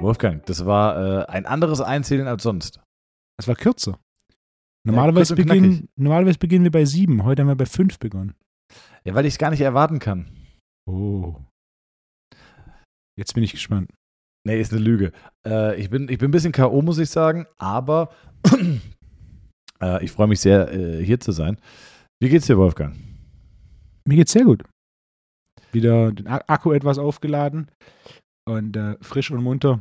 Wolfgang, das war äh, ein anderes Einzählen als sonst. Es war kürzer. Normalerweise, und beginnen, normalerweise beginnen wir bei sieben. Heute haben wir bei fünf begonnen. Ja, weil ich es gar nicht erwarten kann. Oh. Jetzt bin ich gespannt. Nee, ist eine Lüge. Äh, ich, bin, ich bin ein bisschen K.O., muss ich sagen, aber äh, ich freue mich sehr, äh, hier zu sein. Wie geht's dir, Wolfgang? Mir geht's sehr gut. Wieder den Akku etwas aufgeladen und äh, frisch und munter.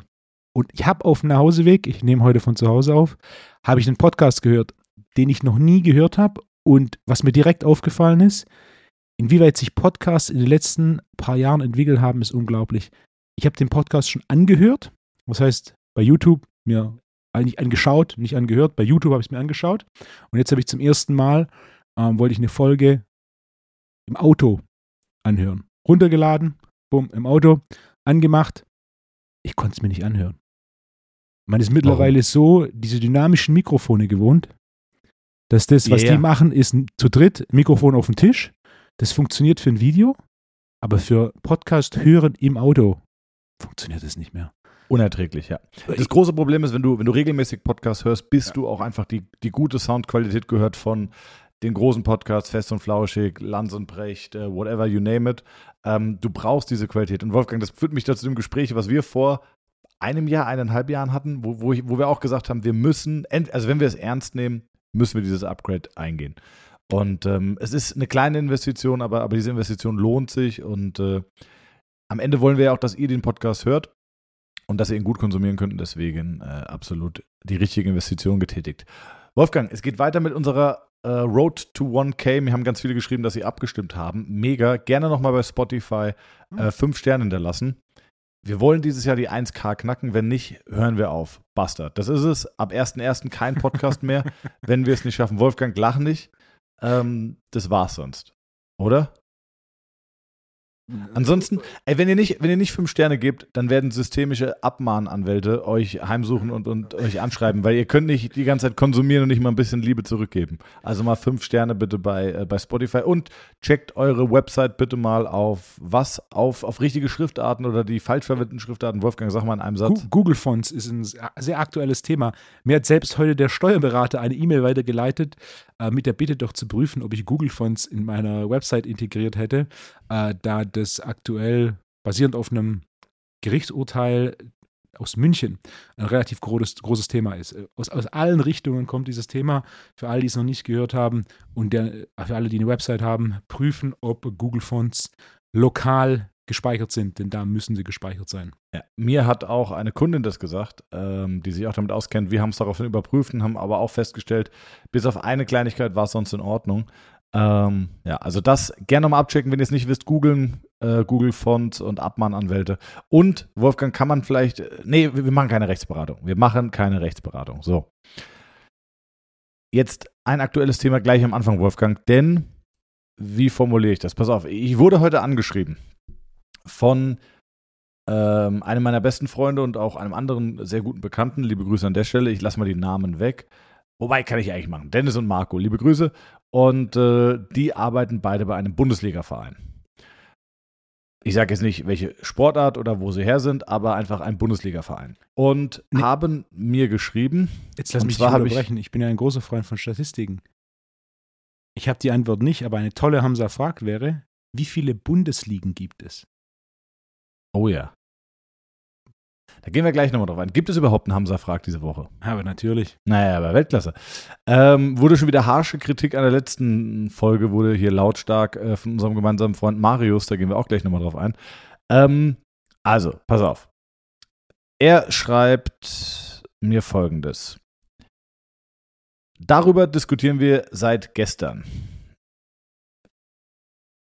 Und ich habe auf dem Nachhauseweg, ich nehme heute von zu Hause auf, habe ich einen Podcast gehört, den ich noch nie gehört habe. Und was mir direkt aufgefallen ist, inwieweit sich Podcasts in den letzten paar Jahren entwickelt haben, ist unglaublich. Ich habe den Podcast schon angehört. Das heißt, bei YouTube mir eigentlich angeschaut, nicht angehört. Bei YouTube habe ich es mir angeschaut. Und jetzt habe ich zum ersten Mal, ähm, wollte ich eine Folge im Auto anhören. Runtergeladen, bumm, im Auto, angemacht. Ich konnte es mir nicht anhören. Man ist mittlerweile so diese dynamischen Mikrofone gewohnt, dass das, was Yeah. die machen, ist zu dritt Mikrofon auf dem Tisch. Das funktioniert für ein Video, aber für Podcast hören im Auto funktioniert es nicht mehr. Unerträglich, ja. Das große Problem ist, wenn du, wenn du regelmäßig Podcasts hörst, bist du auch einfach die, die gute Soundqualität gehört von den großen Podcasts, Fest und Flauschig, Lanz und Brecht, äh, whatever you name it. Ähm, du brauchst diese Qualität. Und Wolfgang, das führt mich dazu dem Gespräch, was wir vor einem Jahr, eineinhalb Jahren hatten, wo, wo, ich, wo wir auch gesagt haben, wir müssen, also wenn wir es ernst nehmen, müssen wir dieses Upgrade eingehen. Und ähm, es ist eine kleine Investition, aber, aber diese Investition lohnt sich. Und äh, am Ende wollen wir ja auch, dass ihr den Podcast hört und dass ihr ihn gut konsumieren könnt. Und deswegen äh, absolut die richtige Investition getätigt. Wolfgang, es geht weiter mit unserer äh, Road to 1K. Mir haben ganz viele geschrieben, dass sie abgestimmt haben. Mega. Gerne nochmal bei Spotify äh, fünf Sterne hinterlassen. Wir wollen dieses Jahr die 1K knacken. Wenn nicht, hören wir auf. Bastard. Das ist es. Ab 1.1. kein Podcast mehr, wenn wir es nicht schaffen. Wolfgang, lach nicht. Ähm, das war's sonst. Oder? Ansonsten, ey, wenn ihr nicht, wenn ihr nicht fünf Sterne gebt, dann werden systemische Abmahnanwälte euch heimsuchen und, und euch anschreiben, weil ihr könnt nicht die ganze Zeit konsumieren und nicht mal ein bisschen Liebe zurückgeben. Also mal fünf Sterne bitte bei, äh, bei Spotify und checkt eure Website bitte mal auf was? Auf, auf richtige Schriftarten oder die falsch verwendeten Schriftarten. Wolfgang, sag mal in einem Satz. Google Fonts ist ein sehr aktuelles Thema. Mir hat selbst heute der Steuerberater eine E-Mail weitergeleitet äh, mit der Bitte doch zu prüfen, ob ich Google Fonts in meiner Website integriert hätte, äh, da das aktuell basierend auf einem Gerichtsurteil aus München ein relativ großes, großes Thema ist. Aus, aus allen Richtungen kommt dieses Thema. Für alle, die es noch nicht gehört haben und der, für alle, die eine Website haben, prüfen, ob Google Fonts lokal gespeichert sind, denn da müssen sie gespeichert sein. Ja, mir hat auch eine Kundin das gesagt, ähm, die sich auch damit auskennt. Wir haben es daraufhin überprüft und haben aber auch festgestellt, bis auf eine Kleinigkeit war es sonst in Ordnung. Ähm, ja, also das gerne nochmal abchecken, wenn ihr es nicht wisst, googeln, äh, Google Fonts und Abmahnanwälte. Und Wolfgang, kann man vielleicht, äh, nee, wir machen keine Rechtsberatung. Wir machen keine Rechtsberatung. So. Jetzt ein aktuelles Thema gleich am Anfang, Wolfgang, denn wie formuliere ich das? Pass auf, ich wurde heute angeschrieben von ähm, einem meiner besten Freunde und auch einem anderen sehr guten Bekannten. Liebe Grüße an der Stelle. Ich lasse mal die Namen weg. Wobei kann ich eigentlich machen. Dennis und Marco, liebe Grüße. Und äh, die arbeiten beide bei einem Bundesliga-Verein. Ich sage jetzt nicht, welche Sportart oder wo sie her sind, aber einfach ein Bundesliga-Verein. Und Nee. haben mir geschrieben, Jetzt lass mich nicht hab ich- unterbrechen. Ich, bin ja ein großer Freund von Statistiken. Ich habe die Antwort nicht, aber eine tolle Hamza fragt wäre, wie viele Bundesligen gibt es? Oh ja. Da gehen wir gleich nochmal drauf ein. Gibt es überhaupt einen Hamza-Frag diese Woche? Aber natürlich. Naja, aber Weltklasse. Ähm, wurde schon wieder harsche Kritik an der letzten Folge, wurde hier lautstark äh, von unserem gemeinsamen Freund Marius, da gehen wir auch gleich nochmal drauf ein. Ähm, also, pass auf. Er schreibt mir folgendes. Darüber diskutieren wir seit gestern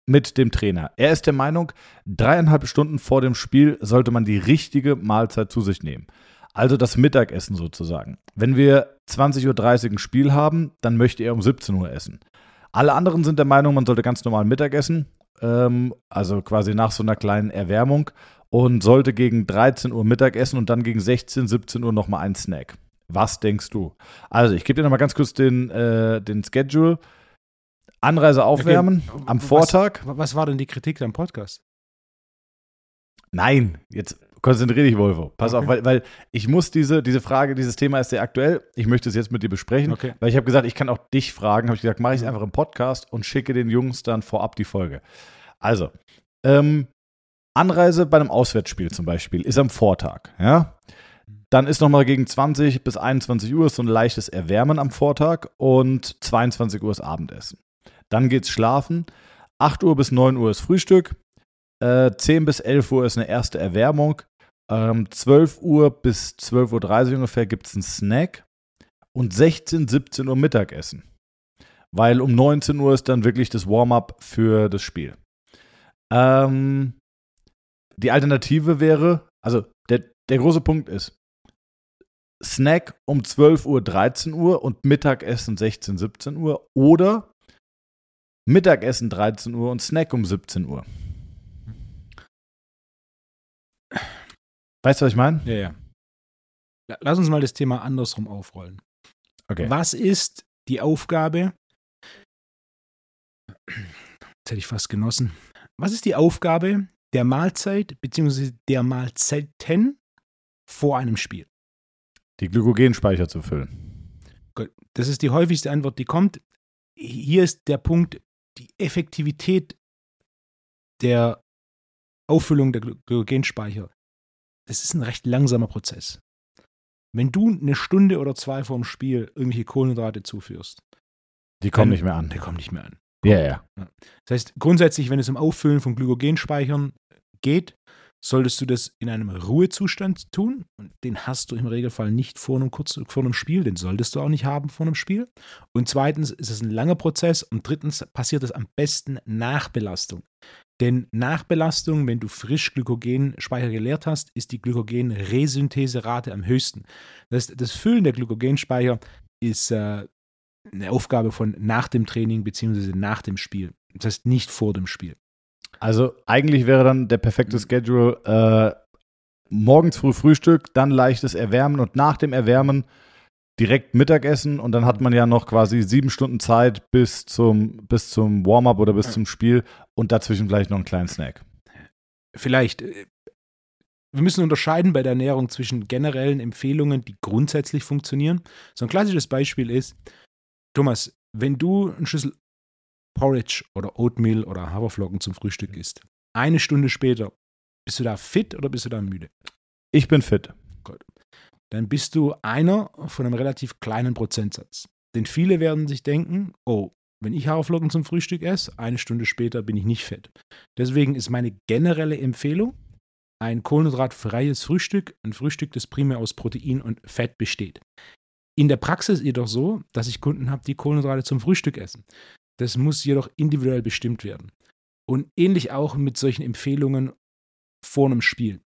mit dem Trainer. Er ist der Meinung, dreieinhalb Stunden vor dem Spiel sollte man die richtige Mahlzeit zu sich nehmen. Also das Mittagessen sozusagen. Wenn wir 20.30 Uhr ein Spiel haben, dann möchte er um 17 Uhr essen. Alle anderen sind der Meinung, man sollte ganz normal Mittag essen, ähm, also quasi nach so einer kleinen Erwärmung und sollte gegen 13 Uhr Mittag essen und dann gegen 16, 17 Uhr nochmal einen Snack. Was denkst du? Also, ich gebe dir nochmal ganz kurz den, äh, den Schedule. Anreise aufwärmen Okay, am was- Vortag. Was war denn die Kritik am Podcast? Nein, jetzt konzentriere dich, Wolfo. Pass Okay. auf, weil, weil ich muss diese, diese Frage, dieses Thema ist sehr aktuell. Ich möchte es jetzt mit dir besprechen, Okay. weil ich habe gesagt, ich kann auch dich fragen. Habe ich gesagt, mache ich es Mhm. einfach im Podcast und schicke den Jungs dann vorab die Folge. Also, ähm, Anreise bei einem Auswärtsspiel zum Beispiel ist am Vortag, ja. Dann ist nochmal gegen 20 bis 21 Uhr so ein leichtes Erwärmen am Vortag und 22 Uhr ist Abendessen. Dann geht's schlafen. 8 Uhr bis 9 Uhr ist Frühstück. Äh, 10 bis 11 Uhr ist eine erste Erwärmung. Ähm, 12 Uhr bis 12.30 Uhr ungefähr gibt es einen Snack. Und 16, 17 Uhr Mittagessen. Weil um 19 Uhr ist dann wirklich das Warm-up für das Spiel. Ähm, die Alternative wäre, also der, der große Punkt ist, Snack um 12 Uhr, 13 Uhr und Mittagessen 16, 17 Uhr oder Mittagessen 13 Uhr und Snack um 17 Uhr. Weißt du, was ich meine? Ja, ja. La- Lass uns mal das Thema andersrum aufrollen. Okay. Was ist die Aufgabe? Jetzt hätte ich fast genossen. Was ist die Aufgabe der Mahlzeit bzw. der Mahlzeiten vor einem Spiel? Die Glykogenspeicher zu füllen. Gut, Das ist die häufigste Antwort, die kommt. Hier ist der Punkt, die Effektivität der Auffüllung der Gly- Glykogenspeicher. Das ist ein recht langsamer Prozess. Wenn du eine Stunde oder zwei vorm Spiel irgendwelche Kohlenhydrate zuführst, Die kommen nicht mehr an. der kommt nicht mehr an. Ja, ja. Das heißt, grundsätzlich, wenn es um Auffüllen von Glykogenspeichern geht, solltest du das in einem Ruhezustand tun. Und den hast du im Regelfall nicht vor einem, kurz, vor einem Spiel, den solltest du auch nicht haben vor einem Spiel. Und zweitens ist es ein langer Prozess. Und drittens passiert es am besten nach Belastung. Denn nach Belastung, wenn du frisch Glykogenspeicher geleert hast, ist die Glykogenresyntheserate am höchsten. Das, heißt, das Füllen der Glykogenspeicher ist äh, eine Aufgabe von nach dem Training beziehungsweise nach dem Spiel. Das heißt nicht vor dem Spiel. Also eigentlich wäre dann der perfekte Schedule äh, morgens früh Frühstück, dann leichtes Erwärmen und nach dem Erwärmen direkt Mittagessen und dann hat man ja noch quasi sieben Stunden Zeit bis zum, bis zum Warm-up oder bis zum Spiel und dazwischen vielleicht noch einen kleinen Snack. Vielleicht. äh, Wir müssen unterscheiden bei der Ernährung zwischen generellen Empfehlungen, die grundsätzlich funktionieren. So ein klassisches Beispiel ist, Thomas, wenn du einen Schüssel Porridge oder Oatmeal oder Haferflocken zum Frühstück isst, eine Stunde später, bist du da fit oder bist du da müde? Ich bin fit. dann bist du einer von einem relativ kleinen Prozentsatz. Denn viele werden sich denken, oh, wenn ich Haferflocken zum Frühstück esse, eine Stunde später bin ich nicht fett. Deswegen ist meine generelle Empfehlung ein kohlenhydratfreies Frühstück, ein Frühstück, das primär aus Protein und Fett besteht. In der Praxis jedoch so, dass ich Kunden habe, die Kohlenhydrate zum Frühstück essen. Das muss jedoch individuell bestimmt werden. Und ähnlich auch mit solchen Empfehlungen vor einem Spiel.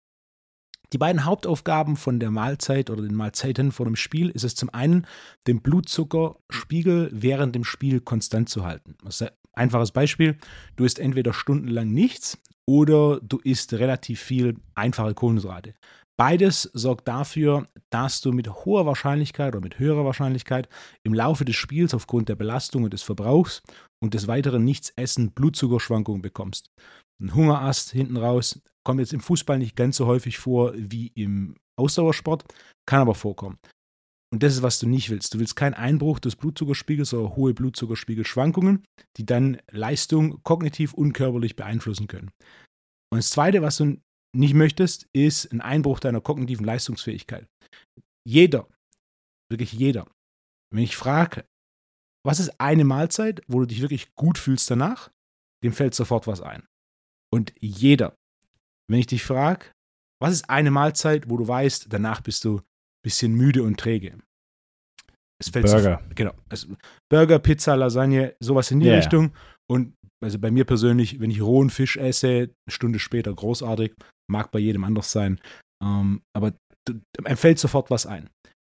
Die beiden Hauptaufgaben von der Mahlzeit oder den Mahlzeiten vor dem Spiel ist es zum einen, den Blutzuckerspiegel während dem Spiel konstant zu halten. Ein einfaches Beispiel. Du isst entweder stundenlang nichts oder du isst relativ viel einfache Kohlenhydrate. Beides sorgt dafür, dass du mit hoher Wahrscheinlichkeit oder mit höherer Wahrscheinlichkeit im Laufe des Spiels aufgrund der Belastung und des Verbrauchs und des weiteren Nichtsessen Blutzuckerschwankungen bekommst. Ein Hungerast hinten raus kommt jetzt im Fußball nicht ganz so häufig vor wie im Ausdauersport, kann aber vorkommen. Und das ist, was du nicht willst. Du willst keinen Einbruch des Blutzuckerspiegels oder hohe Blutzuckerspiegelschwankungen, die dann Leistung kognitiv und körperlich beeinflussen können. Und das Zweite, was du nicht möchtest, ist ein Einbruch deiner kognitiven Leistungsfähigkeit. Jeder, wirklich jeder, wenn ich frage, was ist eine Mahlzeit, wo du dich wirklich gut fühlst danach, dem fällt sofort was ein. Und jeder, wenn ich dich frage, was ist eine Mahlzeit, wo du weißt, danach bist du ein bisschen müde und träge? Es fällt Burger. sofort- genau. Es, Burger, Pizza, Lasagne, sowas in die ja. Richtung. Und also bei mir persönlich, wenn ich rohen Fisch esse, eine Stunde später großartig, mag bei jedem anders sein. Ähm, aber einem fällt sofort was ein.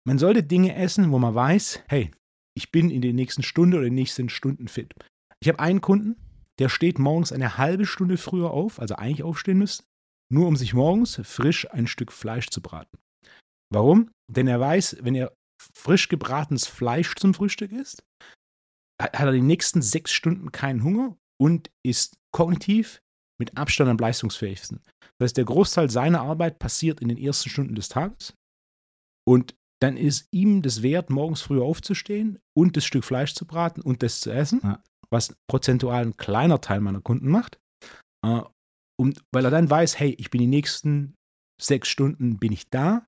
Man sollte Dinge essen, wo man weiß, hey, ich bin in der nächsten Stunde oder in den nächsten Stunden fit. Ich habe einen Kunden, der steht morgens eine halbe Stunde früher auf, also eigentlich aufstehen müsste, nur um sich morgens frisch ein Stück Fleisch zu braten. Warum? Denn er weiß, wenn er frisch gebratenes Fleisch zum Frühstück isst, hat er die nächsten sechs Stunden keinen Hunger und ist kognitiv mit Abstand am leistungsfähigsten. Das heißt, der Großteil seiner Arbeit passiert in den ersten Stunden des Tages und dann ist ihm das wert, morgens früh aufzustehen und das Stück Fleisch zu braten und das zu essen, Ja. was prozentual ein kleiner Teil meiner Kunden macht. Äh, und weil er dann weiß, hey, ich bin die nächsten sechs Stunden bin ich da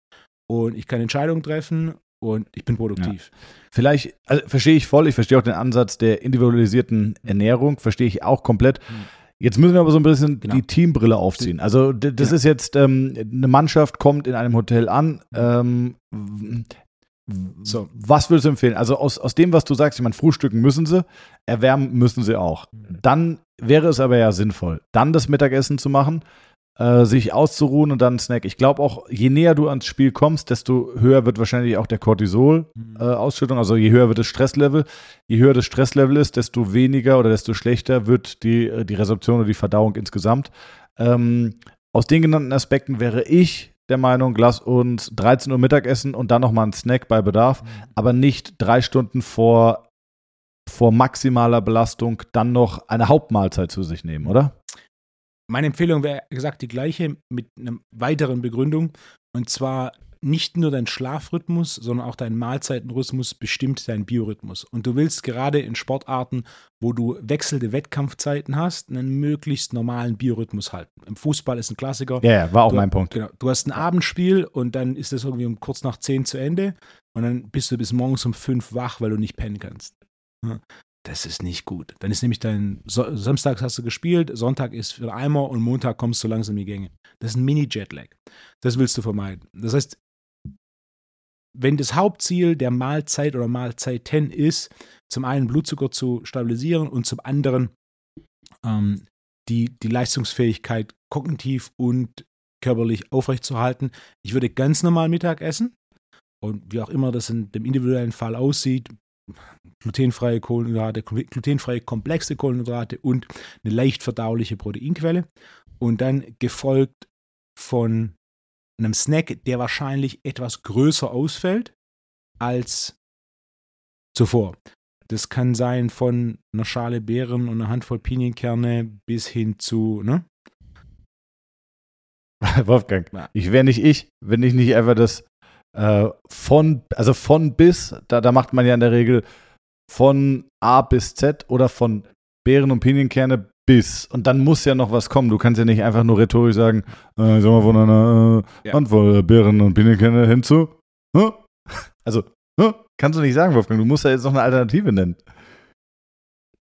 und ich kann Entscheidungen treffen und ich bin produktiv. Vielleicht, also verstehe ich voll, ich verstehe auch den Ansatz der individualisierten Ernährung, verstehe ich auch komplett. Mhm. Jetzt müssen wir aber so ein bisschen Genau. die Teambrille aufziehen. Also das Genau. ist jetzt, ähm, eine Mannschaft kommt in einem Hotel an. Ähm, So. Was würdest du empfehlen? Also aus, aus dem, was du sagst, ich meine, frühstücken müssen sie, erwärmen müssen sie auch. Dann wäre es aber ja sinnvoll, dann das Mittagessen zu machen, äh, sich auszuruhen und dann einen Snack. Ich glaube auch, je näher du ans Spiel kommst, desto höher wird wahrscheinlich auch der Cortisol-Ausschüttung. also je höher wird das Stresslevel. Je höher das Stresslevel ist, desto weniger oder desto schlechter wird die, äh, die Resorption oder die Verdauung insgesamt. Ähm, aus den genannten Aspekten wäre ich der Meinung, lass uns 13 Uhr Mittagessen und dann nochmal einen Snack bei Bedarf, aber nicht drei Stunden vor, vor maximaler Belastung dann noch eine Hauptmahlzeit zu sich nehmen, oder? Meine Empfehlung wäre gesagt die gleiche mit einer weiteren Begründung. Und zwar nicht nur dein Schlafrhythmus, sondern auch dein Mahlzeitenrhythmus bestimmt deinen Biorhythmus. Und du willst gerade in Sportarten, wo du wechselnde Wettkampfzeiten hast, einen möglichst normalen Biorhythmus halten. Im Fußball ist ein Klassiker. Ja, ja, war auch du, mein Punkt. Genau. Du hast ein Abendspiel und dann ist es irgendwie um kurz nach zehn zu Ende und dann bist du bis morgens um fünf wach, weil du nicht pennen kannst. Das ist nicht gut. Dann ist nämlich dein so Samstags hast du gespielt, Sonntag ist für Eimer und Montag kommst du langsam in die Gänge. Das ist ein Mini-Jetlag. Das willst du vermeiden. Das heißt, wenn das Hauptziel der Mahlzeit oder Mahlzeiten ist, zum einen Blutzucker zu stabilisieren und zum anderen ähm, die, die Leistungsfähigkeit kognitiv und körperlich aufrechtzuerhalten. Ich würde ganz normal Mittag essen und wie auch immer das in dem individuellen Fall aussieht, glutenfreie Kohlenhydrate, glutenfreie komplexe Kohlenhydrate und eine leicht verdauliche Proteinquelle und dann gefolgt von einem Snack, der wahrscheinlich etwas größer ausfällt als zuvor. Das kann sein von einer Schale Beeren und einer Handvoll Pinienkerne bis hin zu, ne? Wolfgang, ich wäre nicht ich, wenn ich nicht einfach das äh, von, also von bis, da, da macht man ja in der Regel von A bis Z oder von Beeren und Pinienkerne bis. Und dann muss ja noch was kommen. Du kannst ja nicht einfach nur rhetorisch sagen, äh, ich sag mal von einer äh, Ja. Handvoll Beeren und Pinienkerne hinzu. Hä? Also, hä? kannst du nicht sagen, Wolfgang. Du musst ja jetzt noch eine Alternative nennen.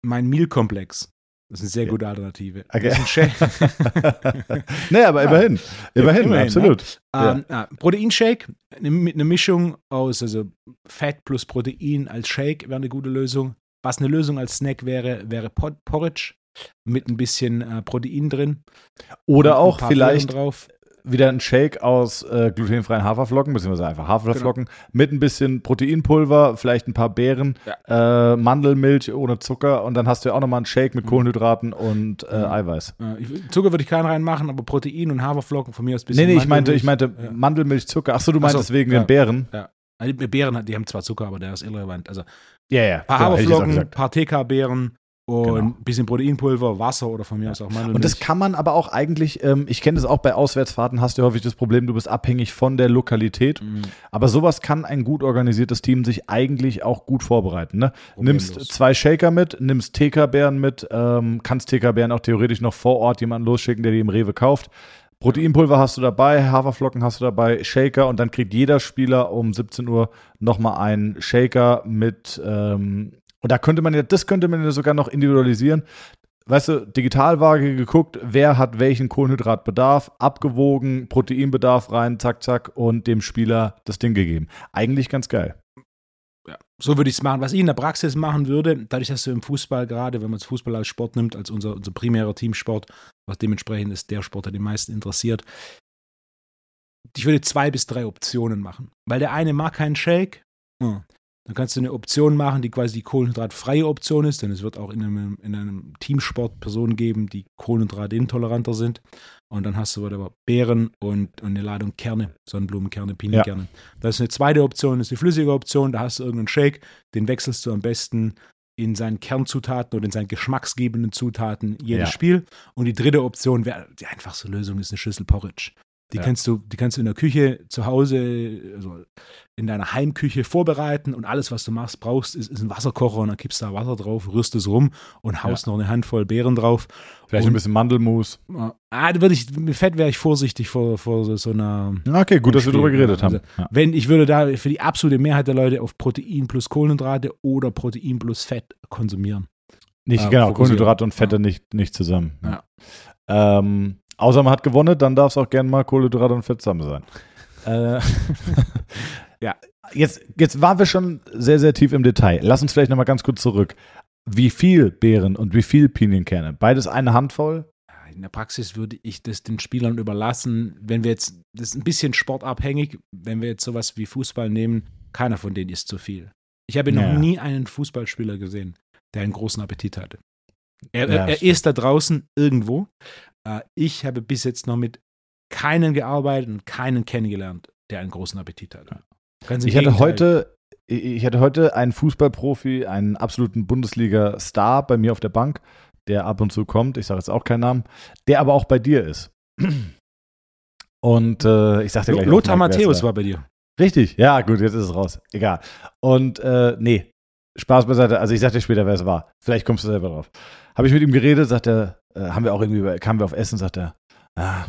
Mein Meal-Komplex. Das ist eine sehr Ja. gute Alternative. Okay. Das ist ein Shake. nee, aber immerhin. Immerhin, immerhin, absolut. Ähm, ah, Proteinshake eine- mit einer Mischung aus also Fett plus Protein als Shake wäre eine gute Lösung. Was eine Lösung als Snack wäre, wäre Porridge mit ein bisschen äh, Protein drin. Oder auch vielleicht. Wieder ein Shake aus äh, glutenfreien Haferflocken, beziehungsweise einfach Haferflocken, mit ein bisschen Proteinpulver, vielleicht ein paar Beeren, äh, Mandelmilch ohne Zucker und dann hast du ja auch nochmal einen Shake mit Mhm. Kohlenhydraten und äh, Mhm. Eiweiß. Äh, Zucker würde ich keinen reinmachen, aber Protein und Haferflocken von mir aus ein Nee, bisschen nee, ich meinte, ich meinte Ja. Mandelmilch, Zucker. Achso, du Ach so, meintest wegen ja. den Beeren. Also die Beeren, die haben zwar Zucker, aber der ist irrelevant. Also Ja, ja. ein paar genau, Haferflocken, gesagt. paar TK-Beeren und Genau. ein bisschen Proteinpulver, Wasser oder von mir aus auch Mandelmilch. Und das kann man aber auch eigentlich, ähm, ich kenne das auch bei Auswärtsfahrten, hast du häufig das Problem, du bist abhängig von der Lokalität. Mhm. Aber sowas kann ein gut organisiertes Team sich eigentlich auch gut vorbereiten. Ne? Nimmst zwei Shaker mit, nimmst TK-Bären mit, ähm, kannst TK-Bären auch theoretisch noch vor Ort jemanden losschicken, der die im Rewe kauft. Proteinpulver hast du dabei, Haferflocken hast du dabei, Shaker und dann kriegt jeder Spieler um 17 Uhr nochmal einen Shaker mit, ähm, und da könnte man ja, das könnte man ja sogar noch individualisieren. Weißt du, Digitalwaage geguckt, wer hat welchen Kohlenhydratbedarf, abgewogen, Proteinbedarf rein, zack, zack, und dem Spieler das Ding gegeben. Eigentlich ganz geil. ja, so würde ich es machen. Was ich in der Praxis machen würde, dadurch, dass du im Fußball gerade, wenn man es Fußball als Sport nimmt, als unser, unser primärer Teamsport, was dementsprechend ist der Sport, der die meisten interessiert, ich würde zwei bis drei Optionen machen. Weil der eine mag keinen Shake, ja, dann kannst du eine Option machen, die quasi die kohlenhydratfreie Option ist, denn es wird auch in einem, in einem Teamsport Personen geben, die kohlenhydratintoleranter sind. Und dann hast du aber Beeren und, und eine Ladung Kerne, Sonnenblumenkerne, Pinienkerne. Das ist eine zweite Option, das ist die flüssige Option, da hast du irgendeinen Shake, den wechselst du am besten in seinen Kernzutaten oder in seinen geschmacksgebenden Zutaten jedes Ja. Spiel. Und die dritte Option wäre, die einfachste Lösung ist eine Schüssel Porridge. Die, Ja. kannst du, die kannst du in der Küche zu Hause, also in deiner Heimküche vorbereiten und alles, was du machst, brauchst, ist, ist ein Wasserkocher und dann kippst du da Wasser drauf, rührst es rum und haust noch eine Handvoll Beeren drauf. Vielleicht Und- ein bisschen Mandelmus. Ah, da würde ich, mit Fett wäre ich vorsichtig vor, vor so, so einer. Okay, gut, dass wir drüber geredet ja. haben. Also, Ja. Wenn ich würde da für die absolute Mehrheit der Leute auf Protein plus Kohlenhydrate oder Protein plus Fett konsumieren. Nicht, äh, genau. Kohlenhydrate und Fette Ja. nicht, nicht zusammen. Ja. Ähm, außer man hat gewonnen, dann darf es auch gerne mal Kohlenhydrate und Fett zusammen sein. äh, Ja. Jetzt, jetzt waren wir schon sehr, sehr tief im Detail. Lass uns vielleicht nochmal ganz kurz zurück. Wie viel Beeren und wie viel Pinienkerne? Beides eine Handvoll? In der Praxis würde ich das den Spielern überlassen. Wenn wir jetzt, das ist ein bisschen sportabhängig, wenn wir jetzt sowas wie Fußball nehmen, keiner von denen isst zu viel. Ich habe noch Ja. nie einen Fußballspieler gesehen, der einen großen Appetit hatte. Er, Ja, er, ist da draußen irgendwo. Äh, Ich habe bis jetzt noch mit keinen gearbeitet und keinen kennengelernt, der einen großen Appetit hatte. Ganz Ich hatte heute, ich hatte heute einen Fußballprofi, einen absoluten Bundesliga-Star bei mir auf der Bank, der ab und zu kommt, ich sage jetzt auch keinen Namen, der aber auch bei dir ist. Und äh, ich sagte gleich. Lothar Matthäus war bei dir. Richtig, ja, gut, jetzt ist es raus. Egal. Und äh, nee, Spaß beiseite. Also ich sag dir später, wer es war. Vielleicht kommst du selber drauf. Habe ich mit ihm geredet, sagt er, äh, haben wir auch irgendwie, über- kamen wir auf Essen, sagt er, ah,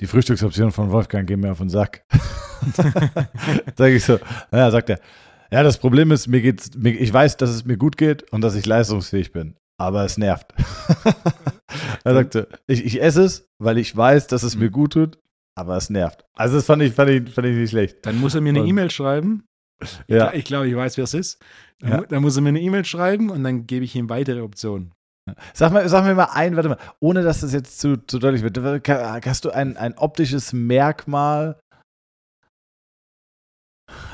die Frühstücksoptionen von Wolfgang gehen mir auf den Sack. Sag ich so, naja, sagt er, ja, das Problem ist, mir geht's, mir, ich weiß, dass es mir gut geht und dass ich leistungsfähig bin, aber es nervt. er sagte, ich, ich esse es, weil ich weiß, dass es mir gut tut, aber es nervt. Also das fand ich, fand ich, fand ich nicht schlecht. Dann muss er mir eine E-Mail schreiben. Ja. Ich glaube, ich weiß, wer es ist. Dann, Ja. dann muss er mir eine E-Mail schreiben und dann gebe ich ihm weitere Optionen. Sag, mal, sag mir mal ein, warte mal, ohne dass das jetzt zu, zu deutlich wird. Hast du ein, ein optisches Merkmal,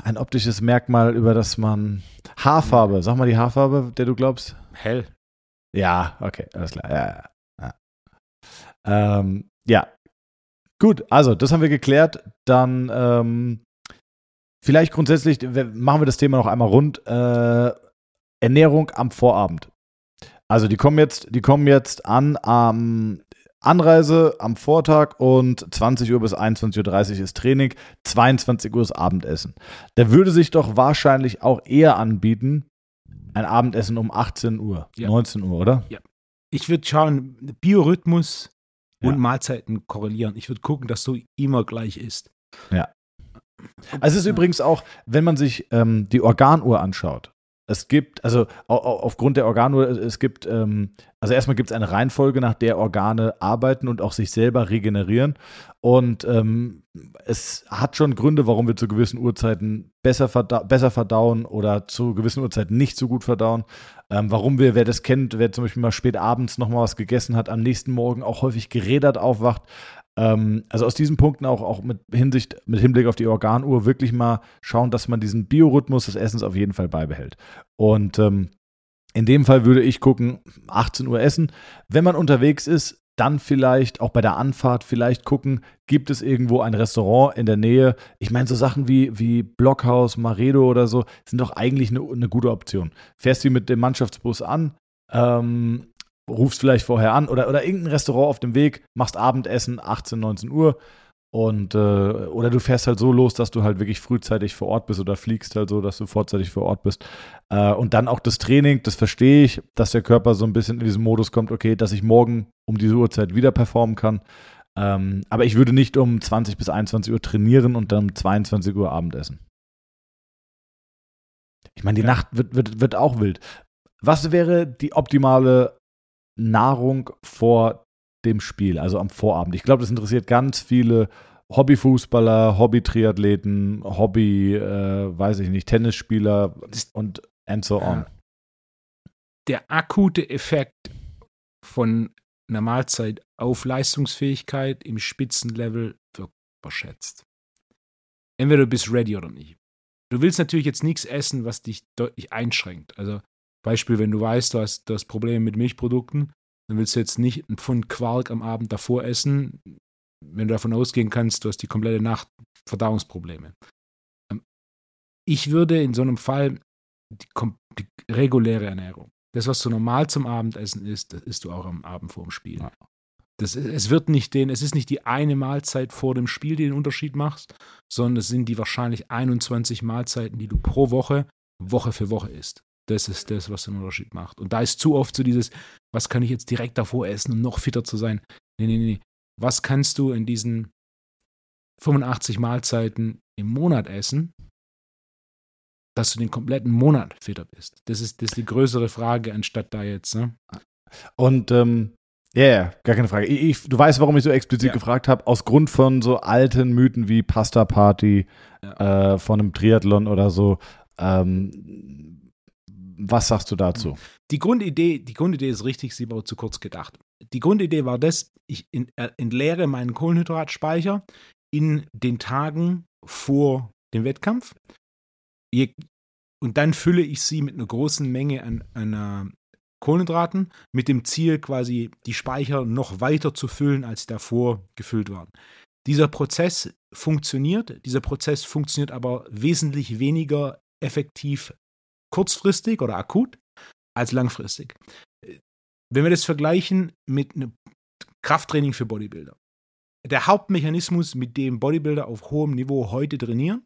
ein optisches Merkmal, über das man. Haarfarbe, sag mal die Haarfarbe, der du glaubst? Hell. Ja, okay, alles klar. Ja, ja, ja. Ähm, ja. Gut, also das haben wir geklärt. Dann ähm, vielleicht grundsätzlich machen wir das Thema noch einmal rund. Äh, Ernährung am Vorabend. Also die kommen jetzt, die kommen jetzt an am Anreise am Vortag und 20 Uhr bis 21.30 Uhr ist Training, 22 Uhr ist Abendessen. Da würde sich doch wahrscheinlich auch eher anbieten, ein Abendessen um 18 Uhr, Ja. 19 Uhr, oder? Ich würde schauen, Biorhythmus Ja. und Mahlzeiten korrelieren. Ich würde gucken, dass du immer gleich isst. Also es ist Ja. übrigens auch, wenn man sich ähm, die Organuhr anschaut. Es gibt, also au- au- aufgrund der Organuhr, es gibt, ähm, also erstmal gibt es eine Reihenfolge, nach der Organe arbeiten und auch sich selber regenerieren. Und ähm, es hat schon Gründe, warum wir zu gewissen Uhrzeiten besser, verda besser verdauen oder zu gewissen Uhrzeiten nicht so gut verdauen. Ähm, warum wir, wer das kennt, wer zum Beispiel mal spät abends nochmal was gegessen hat, am nächsten Morgen auch häufig gerädert aufwacht. Ähm, also aus diesen Punkten auch, auch mit Hinsicht, mit Hinblick auf die Organuhr wirklich mal schauen, dass man diesen Biorhythmus des Essens auf jeden Fall beibehält. Und ähm, in dem Fall würde ich gucken, 18 Uhr essen. Wenn man unterwegs ist, dann vielleicht auch bei der Anfahrt vielleicht gucken, gibt es irgendwo ein Restaurant in der Nähe. Ich meine, so Sachen wie, wie Blockhaus, Maredo oder so sind doch eigentlich eine, eine gute Option. Fährst du mit dem Mannschaftsbus an, ähm, rufst vielleicht vorher an oder, oder irgendein Restaurant auf dem Weg, machst Abendessen 18, 19 Uhr und äh, oder du fährst halt so los, dass du halt wirklich frühzeitig vor Ort bist oder fliegst halt so, dass du vorzeitig vor Ort bist. Äh, und dann auch das Training, das verstehe ich, dass der Körper so ein bisschen in diesen Modus kommt, okay, dass ich morgen um diese Uhrzeit wieder performen kann. Ähm, aber ich würde nicht um 20 bis 21 Uhr trainieren und dann um 22 Uhr Abendessen. Ich meine, die Ja. Nacht wird, wird, wird auch wild. Was wäre die optimale Nahrung vor dem Spiel, also am Vorabend? Ich glaube, das interessiert ganz viele Hobbyfußballer, Hobby-Triathleten, Hobby, äh, weiß ich nicht, Tennisspieler und and so on. Der akute Effekt von einer Mahlzeit auf Leistungsfähigkeit im Spitzenlevel wird überschätzt. Entweder du bist ready oder nicht. Du willst natürlich jetzt nichts essen, was dich deutlich einschränkt. Also Beispiel, wenn du weißt, du hast, du hast Probleme mit Milchprodukten, dann willst du jetzt nicht ein Pfund Quark am Abend davor essen, wenn du davon ausgehen kannst, du hast die komplette Nacht Verdauungsprobleme. Ähm, Ich würde in so einem Fall die, die reguläre Ernährung, das, was du normal zum Abendessen isst, das isst du auch am Abend vor dem Spiel. Ja. Das, es wird nicht den, es ist nicht die eine Mahlzeit vor dem Spiel, die den Unterschied macht, sondern es sind die wahrscheinlich 21 Mahlzeiten, die du pro Woche, Woche für Woche isst. Das ist das, was den Unterschied macht. Und da ist zu oft so dieses, was kann ich jetzt direkt davor essen, um noch fitter zu sein? Nee, nee, nee. Was kannst du in diesen 85 Mahlzeiten im Monat essen, dass du den kompletten Monat fitter bist? Das ist, das ist die größere Frage, anstatt da jetzt. Ne? Und ähm, ja, yeah, gar keine Frage. Ich, du weißt, warum ich so explizit ja. gefragt habe? Aus Grund von so alten Mythen wie Pasta Party ja. äh, von einem Triathlon oder so. Ähm, was sagst du dazu? Die Grundidee, die Grundidee ist richtig, sie war zu kurz gedacht. Die Grundidee war das, ich äh, entleere meinen Kohlenhydratspeicher in den Tagen vor dem Wettkampf. Und dann fülle ich sie mit einer großen Menge an, an Kohlenhydraten mit dem Ziel, quasi die Speicher noch weiter zu füllen, als davor gefüllt waren. Dieser Prozess funktioniert, dieser Prozess funktioniert aber wesentlich weniger effektiv kurzfristig oder akut als langfristig. Wenn wir das vergleichen mit einem Krafttraining für Bodybuilder. Der Hauptmechanismus, mit dem Bodybuilder auf hohem Niveau heute trainieren,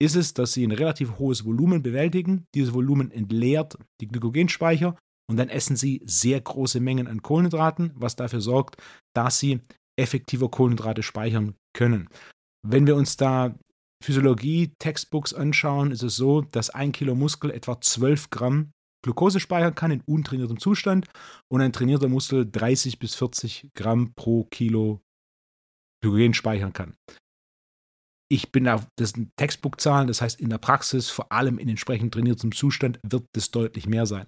ist es, dass sie ein relativ hohes Volumen bewältigen. Dieses Volumen entleert die Glykogenspeicher und dann essen sie sehr große Mengen an Kohlenhydraten, was dafür sorgt, dass sie effektiver Kohlenhydrate speichern können. Wenn wir uns da Physiologie-Textbooks anschauen, ist es so, dass ein Kilo Muskel etwa 12 Gramm Glucose speichern kann in untrainiertem Zustand und ein trainierter Muskel 30 bis 40 Gramm pro Kilo Glykogen speichern kann. Ich bin da, das sind Textbook-Zahlen, das heißt in der Praxis, vor allem in entsprechend trainiertem Zustand, wird das deutlich mehr sein.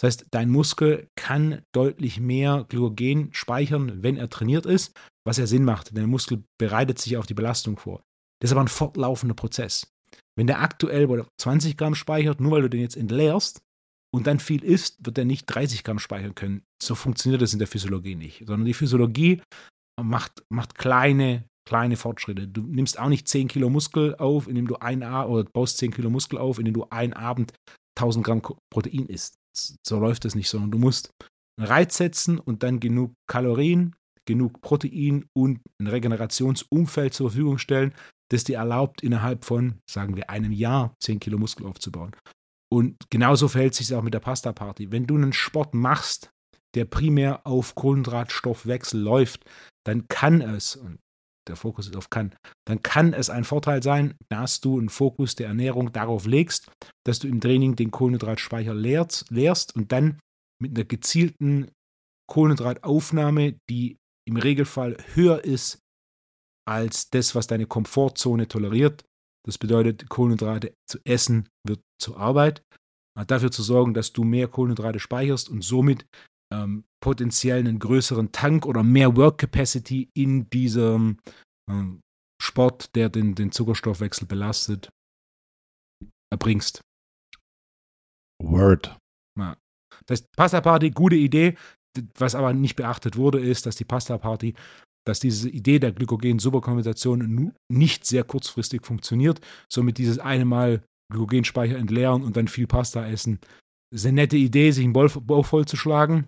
Das heißt, dein Muskel kann deutlich mehr Glykogen speichern, wenn er trainiert ist, was ja Sinn macht. Denn der Muskel bereitet sich auf die Belastung vor. Das ist aber ein fortlaufender Prozess. Wenn der aktuell 20 Gramm speichert, nur weil du den jetzt entleerst und dann viel isst, wird er nicht 30 Gramm speichern können. So funktioniert das in der Physiologie nicht. Sondern die Physiologie macht, macht kleine, kleine Fortschritte. Du nimmst auch nicht 10 Kilo Muskel auf, indem du ein oder baust 10 Kilo Muskel auf, indem du einen Abend 1000 Gramm Protein isst so läuft es nicht, sondern du musst einen Reiz setzen und dann genug Kalorien, genug Protein und ein Regenerationsumfeld zur Verfügung stellen, das dir erlaubt, innerhalb von, sagen wir, einem Jahr 10 Kilo Muskel aufzubauen. Und genauso verhält sich es auch mit der Pasta Party. Wenn du einen Sport machst, der primär auf Kohlenhydratstoffwechsel läuft, dann kann es, und der Fokus ist auf kann, dann kann es ein Vorteil sein, dass du einen Fokus der Ernährung darauf legst, dass du im Training den Kohlenhydratspeicher leerst, und dann mit einer gezielten Kohlenhydrataufnahme, die im Regelfall höher ist als das, was deine Komfortzone toleriert. Das bedeutet, Kohlenhydrate zu essen wird zur Arbeit. Dafür zu sorgen, dass du mehr Kohlenhydrate speicherst und somit ähm, potenziell einen größeren Tank oder mehr Work Capacity in diesem ähm, Sport, der den, den Zuckerstoffwechsel belastet, erbringst. Word. Ja. Das heißt, Pasta Party, gute Idee. Was aber nicht beachtet wurde, ist, dass die Pasta Party, dass diese Idee der Glykogen-Superkompensation nicht sehr kurzfristig funktioniert. Somit dieses eine Mal Glykogenspeicher entleeren und dann viel Pasta essen. Das ist eine nette Idee, sich einen Bauch voll zu schlagen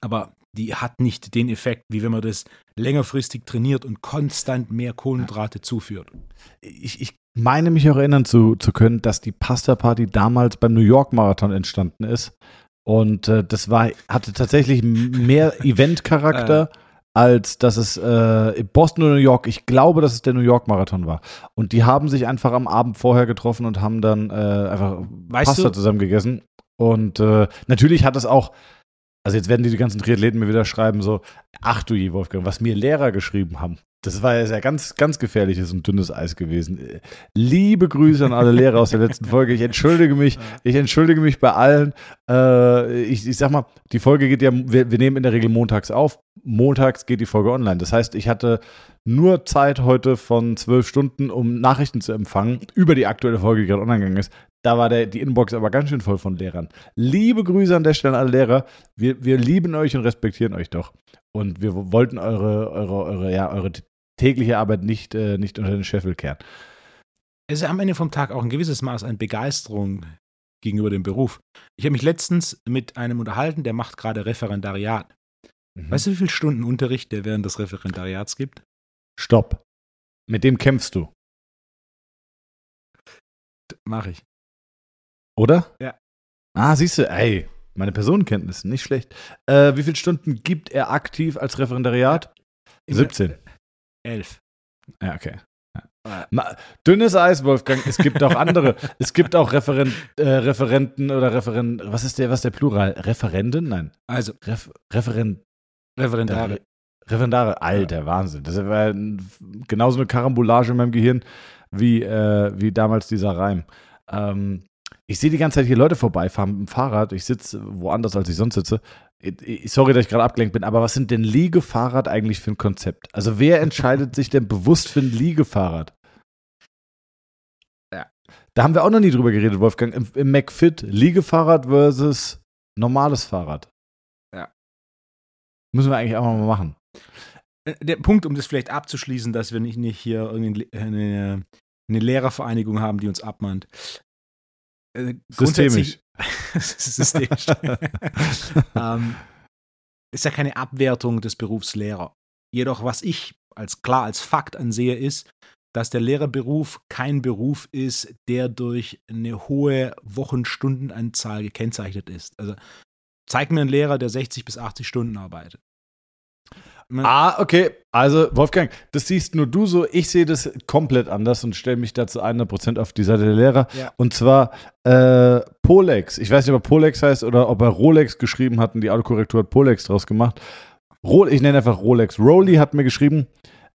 aber die hat nicht den Effekt, wie wenn man das längerfristig trainiert und konstant mehr Kohlenhydrate zuführt. Ich, ich meine mich auch erinnern zu, zu können, dass die Pasta Party damals beim New York Marathon entstanden ist. Und äh, das war, hatte tatsächlich mehr Event-Charakter. Äh als dass es äh, Boston oder New York, ich glaube, dass es der New York Marathon war. Und die haben sich einfach am Abend vorher getroffen und haben dann äh, einfach weißt Pasta du? zusammen gegessen. Und äh, natürlich hat es auch also jetzt werden die ganzen Triathleten mir wieder schreiben, so, ach du je, Wolfgang, was mir Lehrer geschrieben haben. Das war ja ganz, ganz gefährliches und dünnes Eis gewesen. Liebe Grüße an alle Lehrer aus der letzten Folge. Ich entschuldige mich, ich entschuldige mich bei allen. Äh, ich, ich sag mal, die Folge geht ja, wir, wir nehmen in der Regel montags auf. Montags geht die Folge online. Das heißt, ich hatte nur Zeit heute von zwölf Stunden, um Nachrichten zu empfangen über die aktuelle Folge, die gerade online gegangen ist. Da war der, die Inbox aber ganz schön voll von Lehrern. Liebe Grüße an der Stelle an alle Lehrer. Wir, wir lieben euch und respektieren euch doch. Und wir wollten eure, eure, eure, ja, eure tägliche Arbeit nicht, äh, nicht unter den Scheffel kehren. Es ist am Ende vom Tag auch ein gewisses Maß an Begeisterung gegenüber dem Beruf. Ich habe mich letztens mit einem unterhalten, der macht gerade Referendariat. Mhm. Weißt du, wie viele Stunden Unterricht der während des Referendariats gibt? Stopp. Mit dem kämpfst du, Mache ich. oder? Ja. Ah, siehst du, ey, meine Personenkenntnis, nicht schlecht. Äh, wie viele Stunden gibt er aktiv als Referendariat? 17. Elf. Ja, okay. Ja. Ma- Dünnes Eis, Wolfgang. Es gibt auch andere. es gibt auch Referen äh, Referenten oder Referen. Was ist der, was ist der Plural? Referenden? Nein. Also, Ref Referen Referendare. Referendare. Alter, Wahnsinn. Das war genauso eine Karambolage in meinem Gehirn wie, äh, wie damals dieser Reim. Ähm, ich sehe die ganze Zeit hier Leute vorbeifahren mit dem Fahrrad. Ich sitze woanders, als ich sonst sitze. Ich- ich- Sorry, dass ich gerade abgelenkt bin, aber was sind denn Liegefahrrad eigentlich für ein Konzept? Also wer entscheidet sich denn bewusst für ein Liegefahrrad? Ja. Da haben wir auch noch nie drüber geredet, Wolfgang. Im, im McFit Liegefahrrad versus normales Fahrrad. Ja. Müssen wir eigentlich auch mal machen. Äh, Der Punkt, um das vielleicht abzuschließen, dass wir nicht, nicht hier eine, eine Lehrervereinigung haben, die uns abmahnt. Äh, grundsätzlich- Systemisch. ähm, ist ja keine Abwertung des Berufs Lehrer. Jedoch, was ich als klar als Fakt ansehe, ist, dass der Lehrerberuf kein Beruf ist, der durch eine hohe Wochenstundenanzahl gekennzeichnet ist. Also zeig mir einen Lehrer, der 60 bis 80 Stunden arbeitet. Man- Ah, okay. Also, Wolfgang, das siehst nur du so. Ich sehe das komplett anders und stelle mich dazu 100% auf die Seite der Lehrer. Ja. Und zwar äh, Polex. Ich weiß nicht, ob er Polex heißt oder ob er Rolex geschrieben hat und die Autokorrektur hat Polex draus gemacht. Ro ich nenne einfach Rolex. Rowley hat mir geschrieben,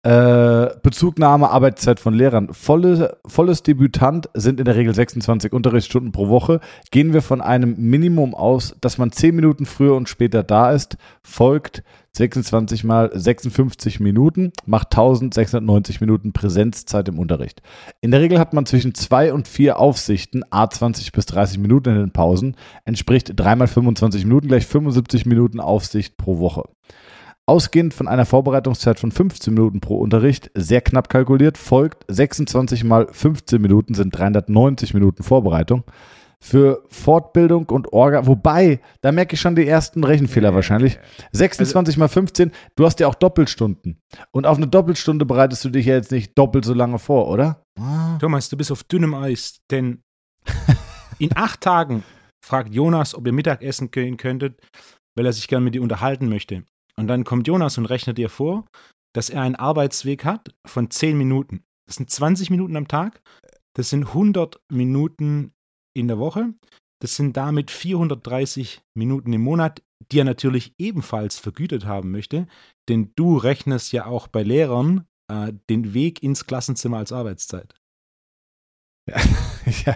äh, Bezugnahme Arbeitszeit von Lehrern. Volle, volles Debütant sind in der Regel 26 Unterrichtsstunden pro Woche. Gehen wir von einem Minimum aus, dass man 10 Minuten früher und später da ist, folgt 26 mal 56 Minuten, macht 1690 Minuten Präsenzzeit im Unterricht. In der Regel hat man zwischen zwei und vier Aufsichten, a 20 bis 30 Minuten in den Pausen, entspricht 3 mal 25 Minuten gleich 75 Minuten Aufsicht pro Woche. Ausgehend von einer Vorbereitungszeit von 15 Minuten pro Unterricht, sehr knapp kalkuliert, folgt 26 mal 15 Minuten sind 390 Minuten Vorbereitung. Für Fortbildung und Orga, wobei, da merke ich schon die ersten Rechenfehler wahrscheinlich. 26 mal 15, du hast ja auch Doppelstunden. Und auf eine Doppelstunde bereitest du dich ja jetzt nicht doppelt so lange vor, oder? Thomas, du bist auf dünnem Eis, denn in acht Tagen fragt Jonas, ob ihr Mittagessen gehen könntet, weil er sich gerne mit dir unterhalten möchte. Und dann kommt Jonas und rechnet dir vor, dass er einen Arbeitsweg hat von 10 Minuten. Das sind 20 Minuten am Tag, das sind 100 Minuten in der Woche, das sind damit 430 Minuten im Monat, die er natürlich ebenfalls vergütet haben möchte, denn du rechnest ja auch bei Lehrern äh, den Weg ins Klassenzimmer als Arbeitszeit. ja.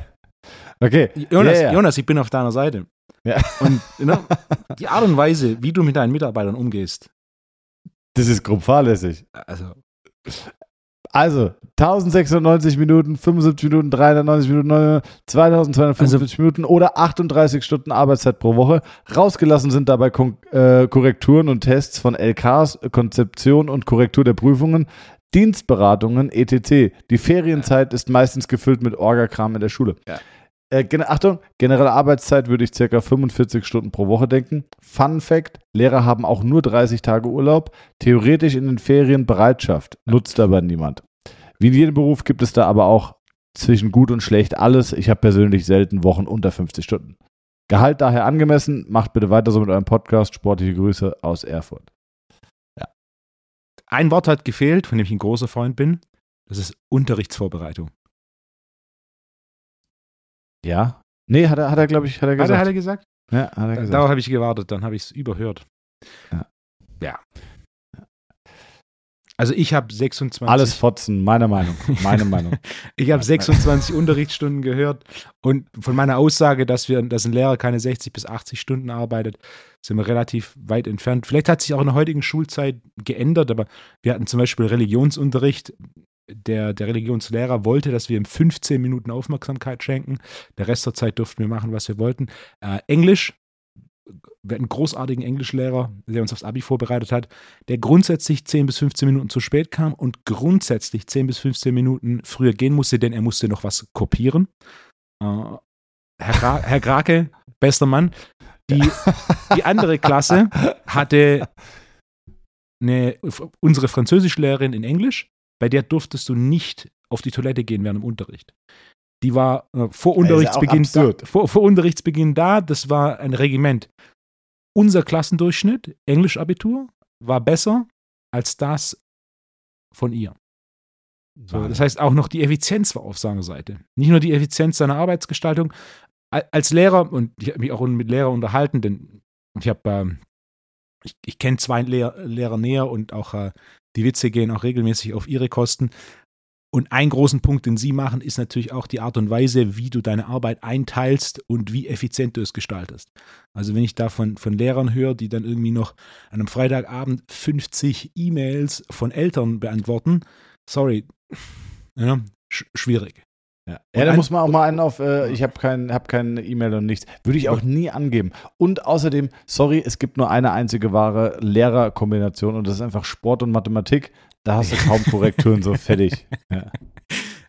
Okay. Jonas, Ja, ja. Jonas, ich bin auf deiner Seite. Ja. Und ne, die Art und Weise, wie du mit deinen Mitarbeitern umgehst, Das ist grob fahrlässig. also Also, 1690 Minuten, 75 Minuten, 390 Minuten, 900, 2255 Minuten oder 38 Stunden Arbeitszeit pro Woche. Rausgelassen sind dabei Kon äh, Korrekturen und Tests von LKs, Konzeption und Korrektur der Prüfungen, Dienstberatungen, etc. Die Ferienzeit ist meistens gefüllt mit Orgakram in der Schule. Ja. Äh, Achtung, generelle Arbeitszeit würde ich circa 45 Stunden pro Woche denken. Fun Fact: Lehrer haben auch nur 30 Tage Urlaub, theoretisch in den Ferien Bereitschaft, nutzt aber niemand. Wie in jedem Beruf gibt es da aber auch zwischen gut und schlecht alles. Ich habe persönlich selten Wochen unter 50 Stunden. Gehalt daher angemessen. Macht bitte weiter so mit eurem Podcast. Sportliche Grüße aus Erfurt. ein Wort hat gefehlt, von dem ich ein großer Freund bin. Das ist Unterrichtsvorbereitung. Ja? Nee, hat er, hat er glaube ich, hat er Hat gesagt. er, hat er gesagt? ja, hat er gesagt. Darauf habe ich gewartet, dann habe ich es überhört. Ja. ja. Also ich habe 26. Alles Fotzen, meine Meinung. Meine Meinung. Ich habe 26 Unterrichtsstunden gehört und von meiner Aussage, dass wir, dass ein Lehrer keine 60 bis 80 Stunden arbeitet, sind wir relativ weit entfernt. Vielleicht hat sich auch in der heutigen Schulzeit geändert, aber wir hatten zum Beispiel Religionsunterricht. Der, der Religionslehrer wollte, dass wir ihm 15 Minuten Aufmerksamkeit schenken. Der Rest der Zeit durften wir machen, was wir wollten. Äh, Englisch, wir hatten einen großartigen Englischlehrer, der uns aufs Abi vorbereitet hat, der grundsätzlich 10 bis 15 Minuten zu spät kam und grundsätzlich 10 bis 15 Minuten früher gehen musste, denn er musste noch was kopieren. Äh, Herr, Gra Herr Krake, bester Mann. Die, die andere Klasse hatte eine, unsere Französischlehrerin in Englisch, bei der durftest du nicht auf die Toilette gehen während dem Unterricht. Die war äh, vor, Unterrichtsbeginn da, vor, vor Unterrichtsbeginn da, das war ein Regiment. Unser Klassendurchschnitt, Englisch-Abitur, war besser als das von ihr. So, das heißt, auch noch die Effizienz war auf seiner Seite. Nicht nur die Effizienz seiner Arbeitsgestaltung. Als Lehrer, und ich habe mich auch mit Lehrern unterhalten, denn ich habe, ähm, ich, ich kenne zwei Lehr Lehrer näher und auch äh, die Witze gehen auch regelmäßig auf ihre Kosten. Und einen großen Punkt, den sie machen, ist natürlich auch die Art und Weise, wie du deine Arbeit einteilst und wie effizient du es gestaltest. Also wenn ich da von, von Lehrern höre, die dann irgendwie noch an einem Freitagabend 50 E-Mails von Eltern beantworten, sorry, ja, sch schwierig. Ja, ja da muss man auch mal einen auf, äh, ich habe kein, hab keine E-Mail und nichts. Würde ich auch nie angeben. Und außerdem, sorry, es gibt nur eine einzige wahre Lehrerkombination und das ist einfach Sport und Mathematik. Da hast du kaum Korrekturen so fertig. Ja.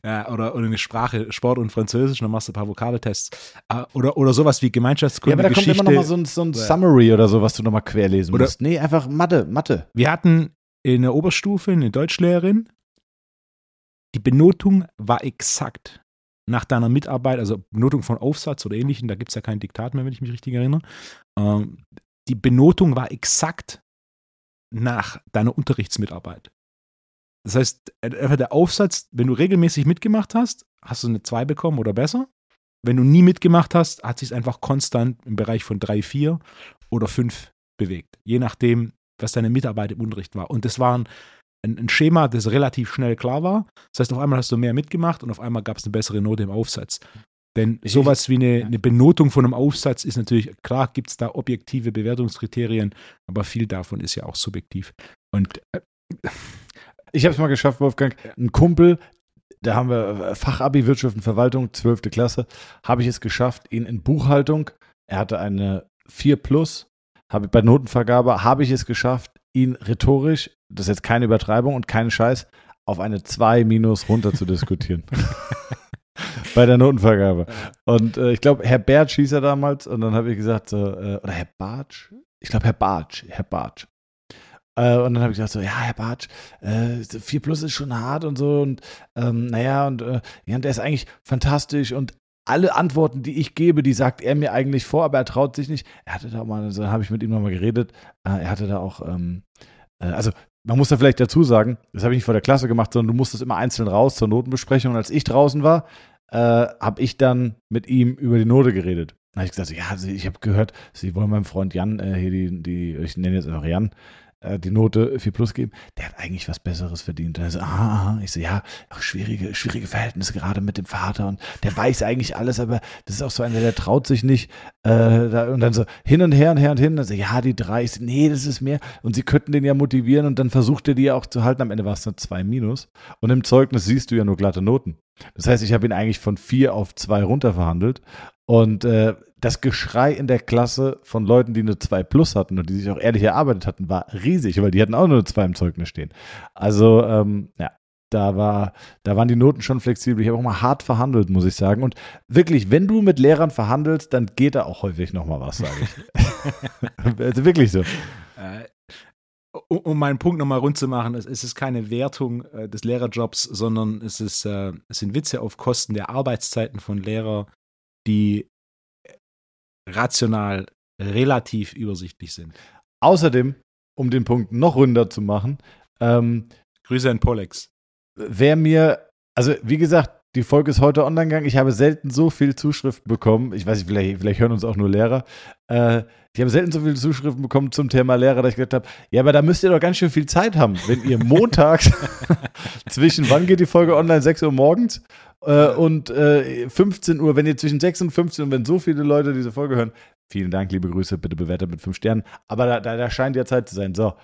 Ja, oder, oder eine Sprache, Sport und Französisch, dann machst du ein paar Vokabeltests. Ah, oder, oder sowas wie Gemeinschaftskunde. Ja, aber da Geschichte. kommt immer noch mal so ein, so ein Summary oder so, was du nochmal querlesen oder, musst. Nee, einfach Mathe, Mathe. Wir hatten in der Oberstufe eine Deutschlehrerin. Die Benotung war exakt nach deiner Mitarbeit, also Benotung von Aufsatz oder ähnlichem, da gibt es ja kein Diktat mehr, wenn ich mich richtig erinnere. Ähm, die Benotung war exakt nach deiner Unterrichtsmitarbeit. Das heißt, einfach der Aufsatz, wenn du regelmäßig mitgemacht hast, hast du eine 2 bekommen oder besser. Wenn du nie mitgemacht hast, hat sich es einfach konstant im Bereich von 3, 4 oder 5 bewegt. Je nachdem, was deine Mitarbeit im Unterricht war. Und das war ein, ein, Schema, das relativ schnell klar war. Das heißt, auf einmal hast du mehr mitgemacht und auf einmal gab es eine bessere Note im Aufsatz. Denn sowas wie eine, eine Benotung von einem Aufsatz ist natürlich, klar gibt es da objektive Bewertungskriterien, aber viel davon ist ja auch subjektiv. Und äh, ich habe es mal geschafft, Wolfgang. Ein Kumpel, da haben wir äh, Fachabi Wirtschaft und Verwaltung, 12. Klasse, habe ich es geschafft, ihn in Buchhaltung, er hatte eine 4 plus, habe bei Notenvergabe, habe ich es geschafft, ihn rhetorisch, das ist jetzt keine Übertreibung und kein Scheiß, auf eine 2 minus runter zu diskutieren. bei der Notenvergabe. Und äh, ich glaube, Herr Bertsch hieß er damals und dann habe ich gesagt, so, äh, oder Herr Bartsch? Ich glaube, Herr Bartsch, Herr Bartsch. Äh, und dann habe ich gesagt, so, ja, Herr Bartsch, äh, 4 Plus ist schon hart und so. Und ähm, naja, und äh, ja, der ist eigentlich fantastisch und alle Antworten, die ich gebe, die sagt er mir eigentlich vor, aber er traut sich nicht. Er hatte da mal, so habe ich mit ihm nochmal geredet, äh, er hatte da auch, ähm, äh, also man muss da vielleicht dazu sagen, das habe ich nicht vor der Klasse gemacht, sondern du musstest immer einzeln raus zur Notenbesprechung. Und als ich draußen war, äh, habe ich dann mit ihm über die Note geredet. Dann habe ich gesagt, ja, also ich habe gehört, Sie wollen meinem Freund Jan, äh, hier die, die, ich nenne jetzt einfach Jan, die Note 4 plus geben, der hat eigentlich was Besseres verdient. Und er so, ah, ich so, ja, schwierige, schwierige Verhältnisse gerade mit dem Vater und der weiß eigentlich alles, aber das ist auch so einer, der traut sich nicht. Äh, und dann so hin und her und her und hin. Und so, ja, die drei. Ich so, nee, das ist mehr. Und sie könnten den ja motivieren und dann versucht er die ja auch zu halten. Am Ende war es nur zwei Minus. Und im Zeugnis siehst du ja nur glatte Noten. Das heißt, ich habe ihn eigentlich von vier auf zwei runter verhandelt. Und äh, das Geschrei in der Klasse von Leuten, die eine 2 plus hatten und die sich auch ehrlich erarbeitet hatten, war riesig, weil die hatten auch nur eine 2 im Zeugnis stehen. Also, ähm, ja, da, war, da waren die Noten schon flexibel. Ich habe auch mal hart verhandelt, muss ich sagen. Und wirklich, wenn du mit Lehrern verhandelst, dann geht da auch häufig nochmal was, sage ich. also wirklich so. Äh, um meinen Punkt nochmal rund zu machen, es ist keine Wertung äh, des Lehrerjobs, sondern es, ist, äh, es sind Witze auf Kosten der Arbeitszeiten von Lehrern, die rational relativ übersichtlich sind. Außerdem, um den Punkt noch runder zu machen, ähm, Grüße an Polex. Wer mir, also wie gesagt, die Folge ist heute online gegangen. Ich habe selten so viel Zuschriften bekommen. Ich weiß nicht, vielleicht, vielleicht hören uns auch nur Lehrer. Äh, ich habe selten so viele Zuschriften bekommen zum Thema Lehrer, dass ich gedacht habe, ja, aber da müsst ihr doch ganz schön viel Zeit haben, wenn ihr montags zwischen, wann geht die Folge online? 6 Uhr morgens äh, und äh, 15 Uhr, wenn ihr zwischen 6 und 15 Uhr, wenn so viele Leute diese Folge hören, vielen Dank, liebe Grüße, bitte bewertet mit 5 Sternen. Aber da, da, da scheint ja Zeit zu sein. So,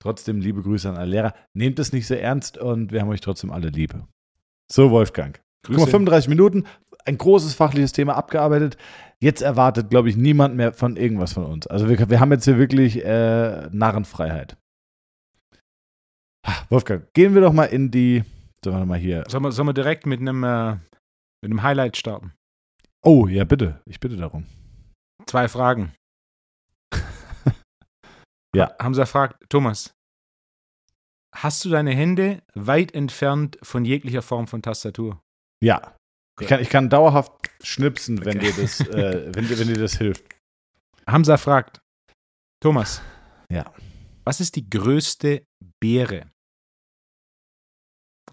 trotzdem liebe Grüße an alle Lehrer. Nehmt es nicht so ernst und wir haben euch trotzdem alle lieb. So, Wolfgang. Grüße. Guck mal, 35 Minuten, ein großes fachliches Thema abgearbeitet. Jetzt erwartet, glaube ich, niemand mehr von irgendwas von uns. Also wir, wir haben jetzt hier wirklich äh, Narrenfreiheit. Wolfgang, gehen wir doch mal in die Sollen wir mal hier. Sollen wir, sollen wir direkt mit einem, äh, mit einem Highlight starten? Oh, ja, bitte. Ich bitte darum. Zwei Fragen. Ja. Hamza fragt, Thomas, hast du deine Hände weit entfernt von jeglicher Form von Tastatur? Ja. Ich kann, ich kann dauerhaft schnipsen, wenn, Okay. dir das, äh, wenn, dir, wenn dir das hilft. Hamza fragt, Thomas. Ja. Was ist die größte Beere?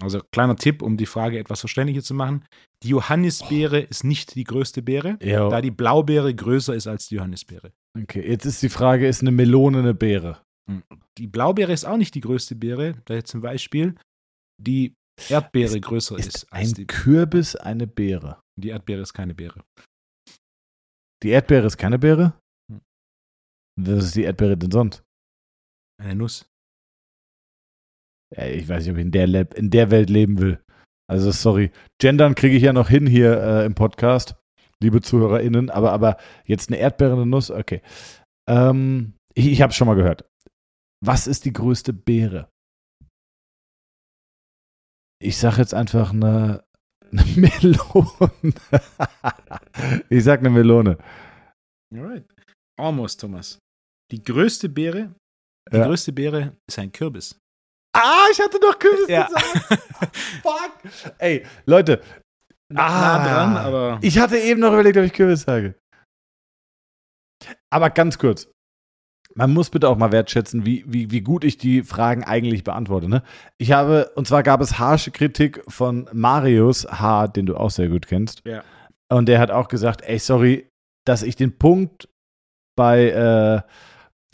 Also kleiner Tipp, um die Frage etwas verständlicher zu machen. Die Johannisbeere ist nicht die größte Beere, Ja. da die Blaubeere größer ist als die Johannisbeere. Okay, jetzt ist die Frage, ist eine Melone eine Beere? Die Blaubeere ist auch nicht die größte Beere, da jetzt zum Beispiel die Erdbeere größer ist, Ist als ein die. Kürbis eine Beere? Die Erdbeere ist keine Beere. Die Erdbeere ist keine Beere? Hm. Was ist die Erdbeere denn sonst? Eine Nuss. Ja, ich weiß nicht, ob ich in der, Lab, in der Welt leben will. Also, sorry. Gendern kriege ich ja noch hin hier äh, im Podcast, liebe ZuhörerInnen, aber, aber jetzt eine Erdbeere, eine Nuss, okay. Ähm, ich ich habe es schon mal gehört. Was ist die größte Beere? Ich sage jetzt einfach eine, eine Melone. ich sag eine Melone. Alright. Almost, Thomas. Die größte Beere, die Ja. größte Beere ist ein Kürbis. Ah, ich hatte doch Kürbis Ja. gesagt. Fuck. Ey, Leute, Ah. dran, aber Ich hatte eben noch überlegt, ob ich Kürbis sage. Aber ganz kurz. Man muss bitte auch mal wertschätzen, wie, wie, wie gut ich die Fragen eigentlich beantworte. Ne? Ich habe, und zwar gab es harsche Kritik von Marius H., den du auch sehr gut kennst. Ja. Und der hat auch gesagt, ey, sorry, dass ich den Punkt bei, äh,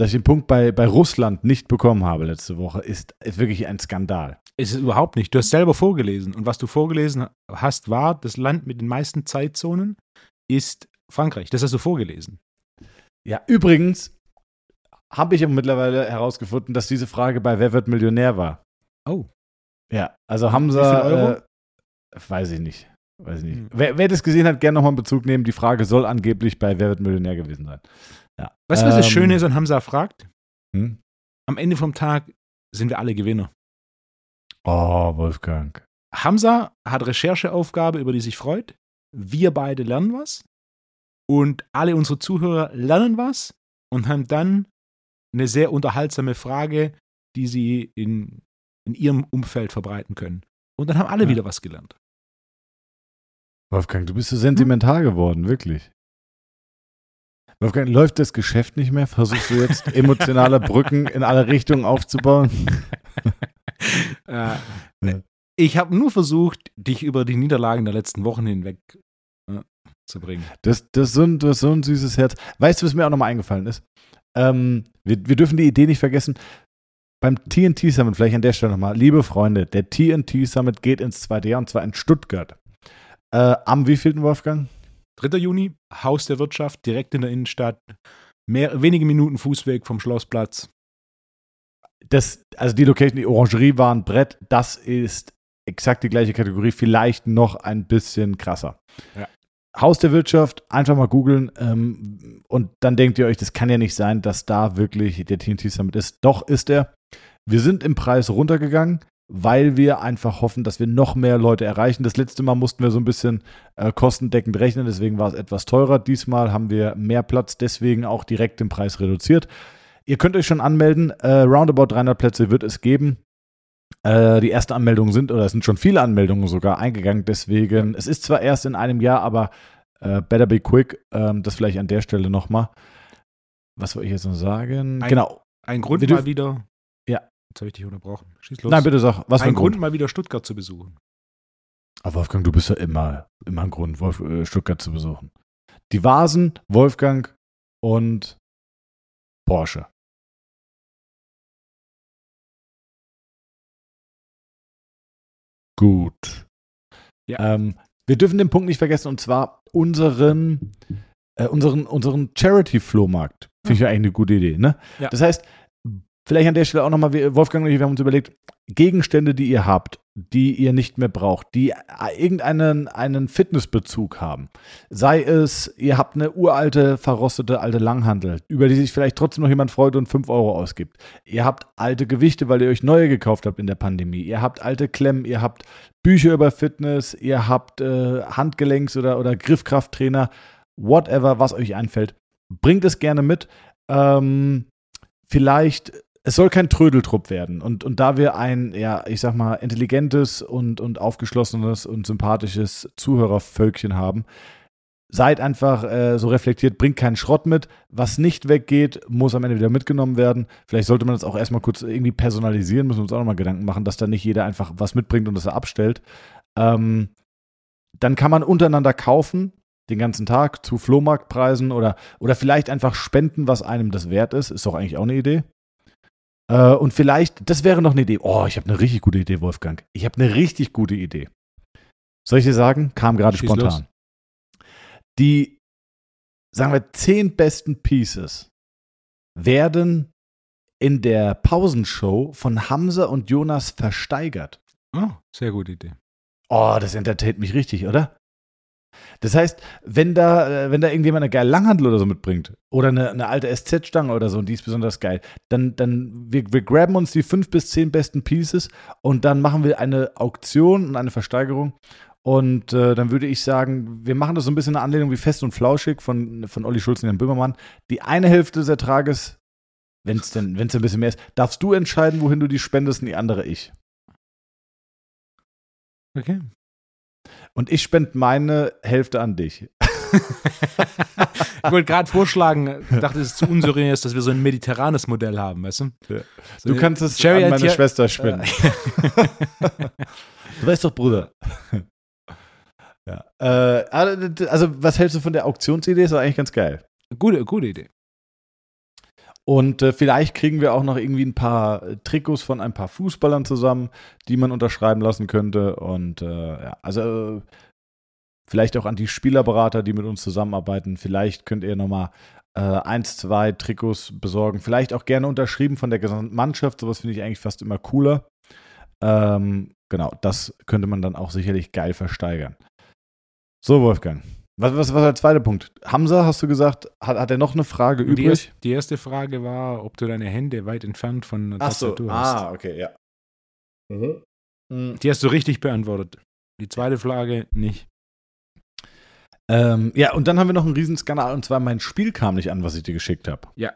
dass ich den Punkt bei, bei Russland nicht bekommen habe letzte Woche, ist, ist wirklich ein Skandal. ist es überhaupt nicht. Du hast selber vorgelesen. Und was du vorgelesen hast, war, das Land mit den meisten Zeitzonen ist Frankreich. Das hast du vorgelesen. Ja, übrigens habe ich aber mittlerweile herausgefunden, dass diese Frage bei Wer wird Millionär war. Oh. Ja, also Hamza? Äh, weiß ich nicht. Weiß ich nicht. Hm. Wer, wer das gesehen hat, gerne nochmal in Bezug nehmen. Die Frage soll angeblich bei Wer wird Millionär gewesen sein. Ja. Weißt du, was das Ähm, Schöne ist an Hamza fragt? Hm? Am Ende vom Tag sind wir alle Gewinner. Oh, Wolfgang. Hamza hat Rechercheaufgabe, über die sich freut. Wir beide lernen was. Und alle unsere Zuhörer lernen was und haben dann eine sehr unterhaltsame Frage, die sie in, in ihrem Umfeld verbreiten können. Und dann haben alle Ja. wieder was gelernt. Wolfgang, du bist so sentimental geworden, wirklich. Wolfgang, läuft das Geschäft nicht mehr? Versuchst du jetzt emotionale Brücken in alle Richtungen aufzubauen? äh, Ja. Ich habe nur versucht, dich über die Niederlagen der letzten Wochen hinweg äh, zu bringen. Das, das, ist so ein, das ist so ein süßes Herz. Weißt du, was mir auch nochmal eingefallen ist? Ähm, wir, wir dürfen die Idee nicht vergessen. Beim TNT Summit, vielleicht an der Stelle nochmal, liebe Freunde, der TNT Summit geht ins zweite Jahr und zwar in Stuttgart. Äh, am wievielten Wolfgang? 3. Juni, Haus der Wirtschaft, direkt in der Innenstadt. Mehr, wenige Minuten Fußweg vom Schlossplatz. Das, also die Location, die Orangerie war ein Brett, das ist exakt die gleiche Kategorie, vielleicht noch ein bisschen krasser. Ja. Haus der Wirtschaft, einfach mal googeln ähm, und dann denkt ihr euch, das kann ja nicht sein, dass da wirklich der TNT Summit ist. Doch ist er. Wir sind im Preis runtergegangen, weil wir einfach hoffen, dass wir noch mehr Leute erreichen. Das letzte Mal mussten wir so ein bisschen äh, kostendeckend rechnen, deswegen war es etwas teurer. Diesmal haben wir mehr Platz, deswegen auch direkt den Preis reduziert. Ihr könnt euch schon anmelden. Äh, roundabout 300 Plätze wird es geben. Äh, die ersten Anmeldungen sind, oder es sind schon viele Anmeldungen sogar eingegangen. Deswegen, es ist zwar erst in einem Jahr, aber äh, better be quick. Ähm, das vielleicht an der Stelle nochmal. Was wollte ich jetzt noch sagen? Ein- genau. Ein Grund mal wieder. Ja. Jetzt habe ich dich unterbrochen. Schieß los. Nein, bitte sag, was für ein ein Grund, Grund? mal wieder Stuttgart zu besuchen. Aber Wolfgang, du bist ja immer, immer ein Grund, Wolf, äh, Stuttgart zu besuchen. Die Vasen, Wolfgang und Porsche. Gut. Ja. Ähm, wir dürfen den Punkt nicht vergessen, und zwar unseren, äh, unseren, unseren Charity-Flohmarkt. Finde ich ja eigentlich eine gute Idee. Ne? Ja. Das heißt, Vielleicht an der Stelle auch nochmal, Wolfgang und ich, wir haben uns überlegt, Gegenstände, die ihr habt, die ihr nicht mehr braucht, die irgendeinen einen Fitnessbezug haben. Sei es, ihr habt eine uralte, verrostete alte Langhandel, über die sich vielleicht trotzdem noch jemand freut und 5 Euro ausgibt. Ihr habt alte Gewichte, weil ihr euch neue gekauft habt in der Pandemie. Ihr habt alte Klemmen, ihr habt Bücher über Fitness, ihr habt äh, Handgelenks- oder, oder Griffkrafttrainer, whatever, was euch einfällt. Bringt es gerne mit. Ähm, vielleicht es soll kein Trödeltrupp werden. Und, und da wir ein, ja, ich sag mal, intelligentes und, und aufgeschlossenes und sympathisches Zuhörervölkchen haben, seid einfach äh, so reflektiert, bringt keinen Schrott mit. Was nicht weggeht, muss am Ende wieder mitgenommen werden. Vielleicht sollte man das auch erstmal kurz irgendwie personalisieren, müssen wir uns auch nochmal Gedanken machen, dass da nicht jeder einfach was mitbringt und das er abstellt. Ähm, dann kann man untereinander kaufen, den ganzen Tag zu Flohmarktpreisen oder, oder vielleicht einfach spenden, was einem das wert ist. Ist doch eigentlich auch eine Idee. Äh, und vielleicht, das wäre noch eine Idee. Oh, ich habe eine richtig gute Idee, Wolfgang. Ich habe eine richtig gute Idee. Soll ich dir sagen? Kam gerade spontan. Los. Die, sagen wir, zehn besten Pieces werden in der Pausenshow von Hamza und Jonas versteigert. Oh, sehr gute Idee. Oh, das entertaint mich richtig, oder? Das heißt, wenn da, äh, wenn da irgendjemand eine geile Langhandel oder so mitbringt oder eine, eine alte SZ-Stange oder so und die ist besonders geil, dann, dann wir, wir graben uns die fünf bis zehn besten Pieces und dann machen wir eine Auktion und eine Versteigerung. Und äh, dann würde ich sagen, wir machen das so ein bisschen eine Anlehnung wie Fest und Flauschig von, von Olli Schulz und Jan Böhmermann. Die eine Hälfte des Ertrages, wenn es denn, wenn's ein bisschen mehr ist, darfst du entscheiden, wohin du die spendest und die andere ich. Okay. Und ich spende meine Hälfte an dich. ich wollte gerade vorschlagen, ich dachte, es ist zu unseriös, dass wir so ein mediterranes Modell haben, weißt du? Ja. So du kannst es Jerry an meine Schwester spenden. du weißt doch, Bruder. ja. Äh, also, was hältst du von der Auktionsidee? Ist doch eigentlich ganz geil. Gute, gute Idee. Und äh, vielleicht kriegen wir auch noch irgendwie ein paar äh, Trikots von ein paar Fußballern zusammen, die man unterschreiben lassen könnte. Und äh, ja, also äh, vielleicht auch an die Spielerberater, die mit uns zusammenarbeiten. Vielleicht könnt ihr nochmal äh, eins, zwei Trikots besorgen. Vielleicht auch gerne unterschrieben von der gesamten Mannschaft. Sowas finde ich eigentlich fast immer cooler. Ähm, genau, das könnte man dann auch sicherlich geil versteigern. So, Wolfgang. Was, was, was der zweite Punkt? Hamza, hast du gesagt, hat, hat er noch eine Frage die übrig? Erste, die erste Frage war, ob du deine Hände weit entfernt von der Ach Tastatur so. hast. Ah, okay, ja. Mhm. mhm. Die hast du richtig beantwortet. Die zweite Frage nicht. Ähm, ja, und dann haben wir noch einen Riesenskandal und zwar mein Spiel kam nicht an, was ich dir geschickt habe. Ja.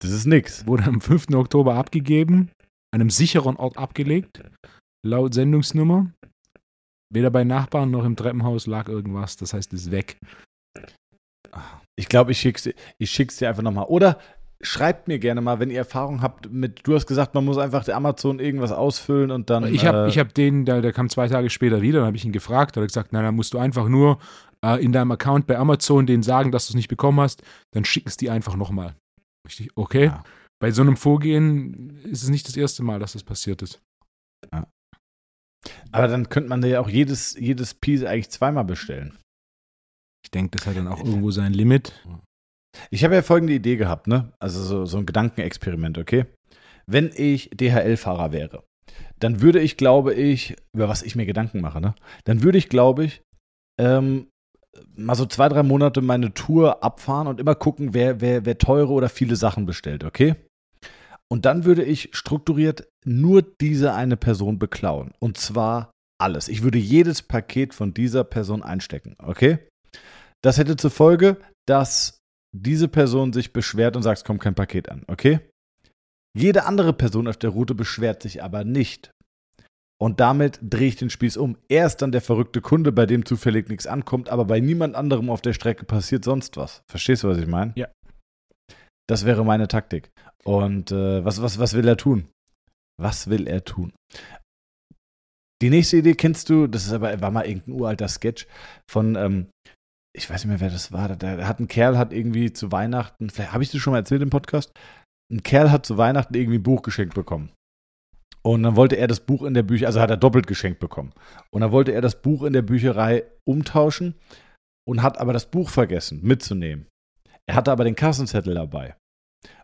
Das ist nix. Wurde am 5. Oktober abgegeben, an einem sicheren Ort abgelegt, laut Sendungsnummer. Weder bei Nachbarn noch im Treppenhaus lag irgendwas. Das heißt, es ist weg. Ich glaube, ich schick's, ich schick's dir einfach nochmal. Oder schreibt mir gerne mal, wenn ihr Erfahrung habt mit, du hast gesagt, man muss einfach der Amazon irgendwas ausfüllen und dann. Ich habe äh, hab den, der, der kam zwei Tage später wieder, dann habe ich ihn gefragt, hat er gesagt, nein, dann musst du einfach nur äh, in deinem Account bei Amazon denen sagen, dass du es nicht bekommen hast, dann schicken es die einfach nochmal. Richtig, okay. Ja. Bei so einem Vorgehen ist es nicht das erste Mal, dass das passiert ist. Ja. Aber dann könnte man ja auch jedes, jedes Piece eigentlich zweimal bestellen. Ich denke, das hat dann auch irgendwo sein Limit. Ich habe ja folgende Idee gehabt, ne? Also so, so ein Gedankenexperiment, okay? Wenn ich DHL-Fahrer wäre, dann würde ich, glaube ich, über was ich mir Gedanken mache, ne? Dann würde ich, glaube ich, ähm, mal so zwei, drei Monate meine Tour abfahren und immer gucken, wer, wer, wer teure oder viele Sachen bestellt, okay? Und dann würde ich strukturiert nur diese eine Person beklauen. Und zwar alles. Ich würde jedes Paket von dieser Person einstecken. Okay? Das hätte zur Folge, dass diese Person sich beschwert und sagt, es kommt kein Paket an. Okay? Jede andere Person auf der Route beschwert sich aber nicht. Und damit drehe ich den Spieß um. Er ist dann der verrückte Kunde, bei dem zufällig nichts ankommt, aber bei niemand anderem auf der Strecke passiert sonst was. Verstehst du, was ich meine? Ja. Das wäre meine Taktik. Und äh, was, was, was will er tun? Was will er tun? Die nächste Idee kennst du, das ist aber, war mal irgendein uralter Sketch von, ähm, ich weiß nicht mehr, wer das war. Da hat ein Kerl hat irgendwie zu Weihnachten, vielleicht habe ich das schon mal erzählt im Podcast, ein Kerl hat zu Weihnachten irgendwie ein Buch geschenkt bekommen. Und dann wollte er das Buch in der Bücherei, also hat er doppelt geschenkt bekommen. Und dann wollte er das Buch in der Bücherei umtauschen und hat aber das Buch vergessen mitzunehmen. Er hatte aber den Kassenzettel dabei.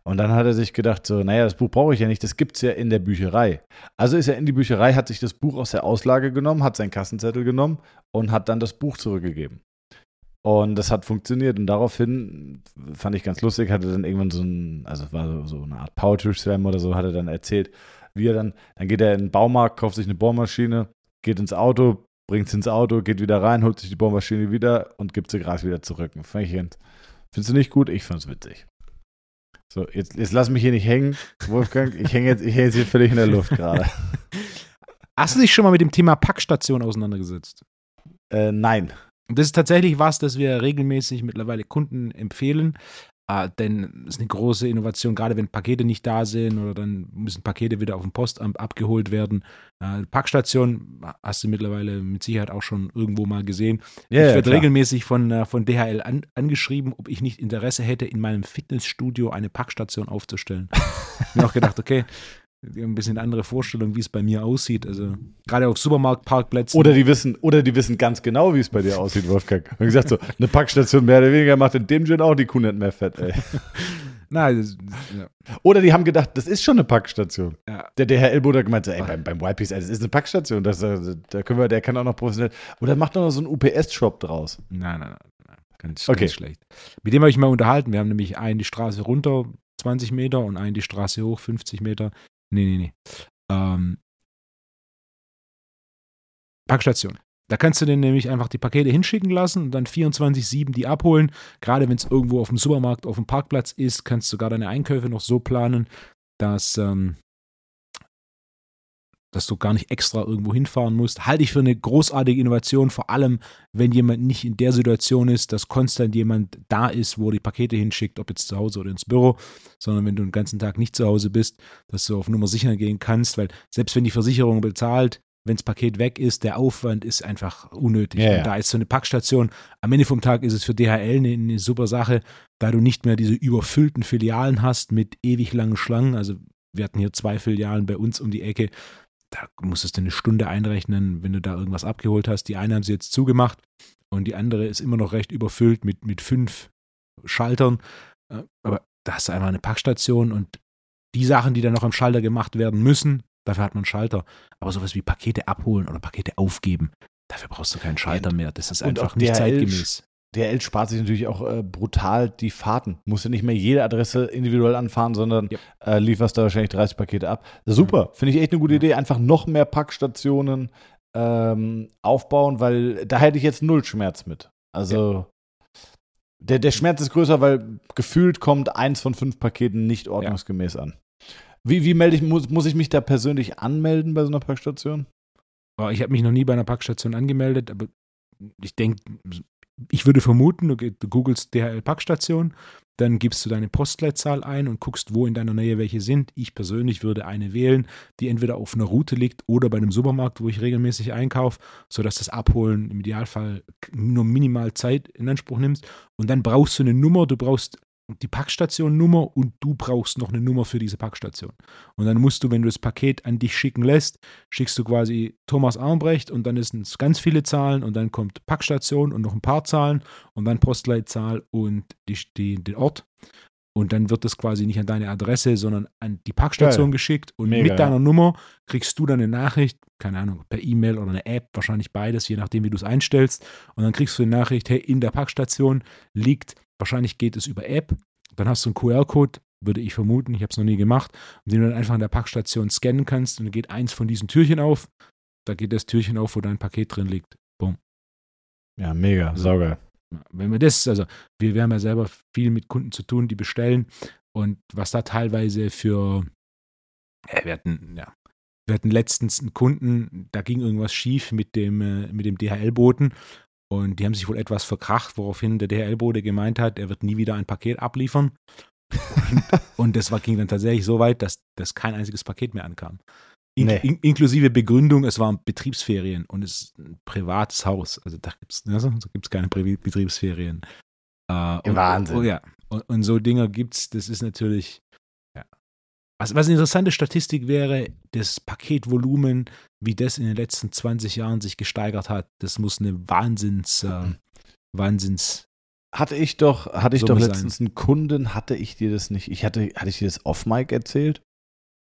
Und dann hat er sich gedacht, so, naja, das Buch brauche ich ja nicht, das gibt es ja in der Bücherei. Also ist er in die Bücherei, hat sich das Buch aus der Auslage genommen, hat seinen Kassenzettel genommen und hat dann das Buch zurückgegeben. Und das hat funktioniert. Und daraufhin fand ich ganz lustig, hatte dann irgendwann so ein, also es war so, eine Art Poetry Slam oder so, hat er dann erzählt, wie er dann, dann geht er in den Baumarkt, kauft sich eine Bohrmaschine, geht ins Auto, bringt es ins Auto, geht wieder rein, holt sich die Bohrmaschine wieder und gibt sie gerade wieder zurück. Fand findest du nicht gut? Ich fand's witzig. So, jetzt, jetzt lass mich hier nicht hängen, Wolfgang. Ich hänge jetzt, ich häng jetzt hier völlig in der Luft gerade. Hast du dich schon mal mit dem Thema Packstation auseinandergesetzt? Äh, nein. Und das ist tatsächlich was, das wir regelmäßig mittlerweile Kunden empfehlen. Äh, denn es ist eine große Innovation, gerade wenn Pakete nicht da sind oder dann müssen Pakete wieder auf dem Postamt abgeholt werden. Äh, Packstation hast du mittlerweile mit Sicherheit auch schon irgendwo mal gesehen. Ja, ich werde klar. regelmäßig von, äh, von DHL an, angeschrieben, ob ich nicht Interesse hätte, in meinem Fitnessstudio eine Packstation aufzustellen. ich habe mir auch gedacht, okay, die haben ein bisschen andere Vorstellung, wie es bei mir aussieht. Also gerade auf Supermarktparkplätzen. Oder die wissen, oder die wissen ganz genau, wie es bei dir aussieht, Wolfgang. Und gesagt, so, eine Packstation mehr oder weniger macht in dem Gin auch die Kuh nicht mehr fett, ey. Nein, das, ja. Oder die haben gedacht, das ist schon eine Packstation. Ja. Der DHL-Bote hat gemeint, so, ey, beim, beim YPs, ey, das ist eine Packstation. Das, äh, da können wir, der kann auch noch professionell. Oder macht doch noch so einen UPS-Shop draus. Nein, nein, nein. nein. Ganz, Okay. ganz schlecht. Mit dem habe ich mal unterhalten. Wir haben nämlich einen die Straße runter 20 Meter und einen die Straße hoch 50 Meter. Nee, nee, nee. Ähm, Packstation. Da kannst du dir nämlich einfach die Pakete hinschicken lassen und dann 24-7 die abholen. Gerade wenn es irgendwo auf dem Supermarkt, auf dem Parkplatz ist, kannst du sogar deine Einkäufe noch so planen, dass, ähm, dass du gar nicht extra irgendwo hinfahren musst. Halte ich für eine großartige Innovation, vor allem wenn jemand nicht in der Situation ist, dass konstant jemand da ist, wo die Pakete hinschickt, ob jetzt zu Hause oder ins Büro, sondern wenn du den ganzen Tag nicht zu Hause bist, dass du auf Nummer sicher gehen kannst, weil selbst wenn die Versicherung bezahlt, wenn das Paket weg ist, der Aufwand ist einfach unnötig. Ja, ja. Da ist so eine Packstation, am Ende vom Tag ist es für DHL eine, eine super Sache, da du nicht mehr diese überfüllten Filialen hast mit ewig langen Schlangen. Also wir hatten hier zwei Filialen bei uns um die Ecke. Da musstest du eine Stunde einrechnen, wenn du da irgendwas abgeholt hast. Die eine haben sie jetzt zugemacht und die andere ist immer noch recht überfüllt mit, mit fünf Schaltern. Äh, Aber da hast du einfach eine Packstation und die Sachen, die dann noch am Schalter gemacht werden müssen, dafür hat man einen Schalter. Aber sowas wie Pakete abholen oder Pakete aufgeben, dafür brauchst du keinen Schalter mehr. Das ist Und einfach nicht zeitgemäß. DHL spart sich natürlich auch äh, brutal die Fahrten. Musst du nicht mehr jede Adresse individuell anfahren, sondern Ja. äh, lieferst da wahrscheinlich 30 Pakete ab. Super, finde ich echt eine gute Idee. Einfach noch mehr Packstationen ähm, aufbauen, weil da hätte ich jetzt null Schmerz mit. Also der, der Schmerz ist größer, weil gefühlt kommt eins von fünf Paketen nicht ordnungsgemäß an. Wie, wie melde ich, muss, muss ich mich da persönlich anmelden bei so einer Packstation? Aber Ich habe mich noch nie bei einer Packstation angemeldet, aber ich denke, ich würde vermuten, du, ge- du googelst DHL-Packstation, dann gibst du deine Postleitzahl ein und guckst, wo in deiner Nähe welche sind. Ich persönlich würde eine wählen, die entweder auf einer Route liegt oder bei einem Supermarkt, wo ich regelmäßig einkaufe, sodass das Abholen im Idealfall nur minimal Zeit in Anspruch nimmst. Und dann brauchst du eine Nummer, du brauchst die Packstation-Nummer und du brauchst noch eine Nummer für diese Packstation. Und dann musst du, wenn du das Paket an dich schicken lässt, schickst du quasi Thomas Armbrecht und dann ist es ganz viele Zahlen und dann kommt Packstation und noch ein paar Zahlen und dann Postleitzahl und die, die, den Ort. Und dann wird das quasi nicht an deine Adresse, sondern an die Packstation Geil. geschickt. Und Mega, mit deiner ja. Nummer kriegst du dann eine Nachricht, keine Ahnung, per E-Mail oder eine App, wahrscheinlich beides, je nachdem, wie du es einstellst. Und dann kriegst du eine Nachricht, hey, in der Packstation liegt, wahrscheinlich geht es über App. Dann hast du einen QR-Code, würde ich vermuten, ich habe es noch nie gemacht, den du dann einfach in der Packstation scannen kannst und dann geht eins von diesen Türchen auf. Da geht das Türchen auf, wo dein Paket drin liegt. Ja, mega, saugeil. Wenn wir das, also wir, wir haben ja selber viel mit Kunden zu tun, die bestellen und was da teilweise für, ja, wir hatten, ja, wir hatten letztens einen Kunden, da ging irgendwas schief mit dem, äh, mit dem DHL-Boten und die haben sich wohl etwas verkracht, woraufhin der DHL-Bote gemeint hat, er wird nie wieder ein Paket abliefern. Und, und das war, ging dann tatsächlich so weit, dass, dass kein einziges Paket mehr ankam. In, Nee. in, inklusive Begründung, es waren Betriebsferien und es ist ein privates Haus. Also da gibt es also, da gibt's keine Betriebsferien. Äh, und, Wahnsinn. Oh, ja. Und, und so Dinger gibt es, das ist natürlich. Was, was eine interessante Statistik wäre, das Paketvolumen, wie das in den letzten 20 Jahren sich gesteigert hat, das muss eine Wahnsinns, äh, Wahnsinns hatte ich doch, hatte ich So doch letztens einen Kunden, hatte ich dir das nicht, ich hatte, hatte ich dir das off-Mic erzählt?